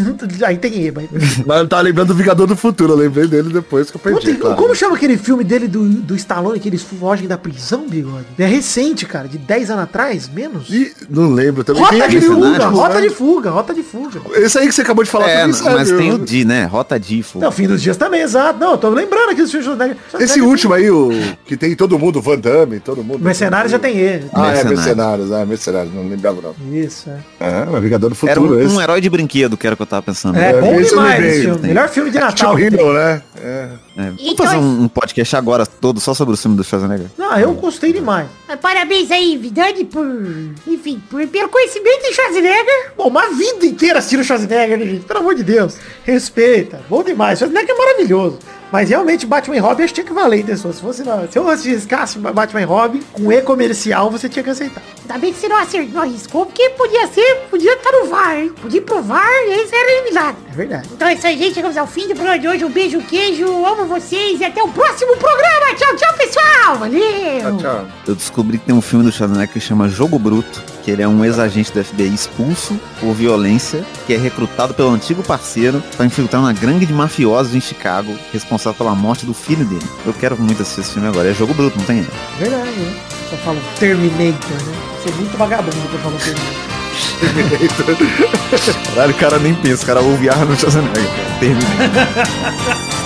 Aí tem E, mas. Mas eu tava lembrando do Vingador do Futuro. Eu lembrei dele depois que eu perdi. Ontem, claro. Como chama aquele filme dele do, do Stallone que eles fogem da prisão, bigode? É recente, cara, de 10 anos atrás, menos. Ih, não lembro também. Rota Tem de fuga, rota de fuga, rota de fuga. Esse aí que você acabou de falar É, serve. mas tem o D, né? Rota Difo. Não, fim dos dias também, exato. Não, eu tô lembrando aqui dos filmes. Esse último aí, o que tem todo mundo, Van Damme, todo mundo. Mercenário já tem E. Ah, é, Mercenários. Mercenários, ah, Mercenários, não lembrava não. Isso, é. Ah, mas Vingador do Era Futuro, um, esse. um herói de brinquedo, que era o que eu tava pensando. É, É, bom demais esse filme. Melhor filme de Tinha Natal. o Riddle, né? É. É. Vamos Então- fazer um, um podcast agora todo só sobre o filme do Schwarzenegger? Não, eu gostei demais. Parabéns aí, Vidani, por... Enfim, por, pelo conhecimento de Schwarzenegger. Bom, uma vida inteira assistindo Schwarzenegger, né, gente? Pelo amor de Deus. Respeita. Bom demais. Schwarzenegger é maravilhoso. Mas realmente, Batman e Robin acho que tinha que valer, hein, Se fosse na... Se eu arriscasse Batman e Robin com E comercial, você tinha que aceitar. Ainda bem que você não, acertou, não arriscou, porque podia ser, podia estar no VAR, hein? Podia ir pro VAR e aí você era eliminado. É verdade. Então é isso aí, gente. Chegamos ao fim do programa de hoje. Um beijo, queijo. Amo vocês e até o próximo programa. Tchau, tchau, pessoal. Valeu. Tchau, tchau. Eu descobri que tem um filme do Schwarzenegger que chama Jogo Bruto, que ele é um ex-agente do FBI expulso por violência, que é recrutado pelo antigo parceiro para infiltrar uma gangue de mafiosos em Chicago, responsável pela morte do filho dele. Eu quero muito assistir esse filme agora. É Jogo Bruto, não tem verdade, né? Só falam Terminator, né? Você é muito vagabundo pra falar Terminator. Caralho, o cara nem pensa, o cara ouve Arnold Schwarzenegger. Termina.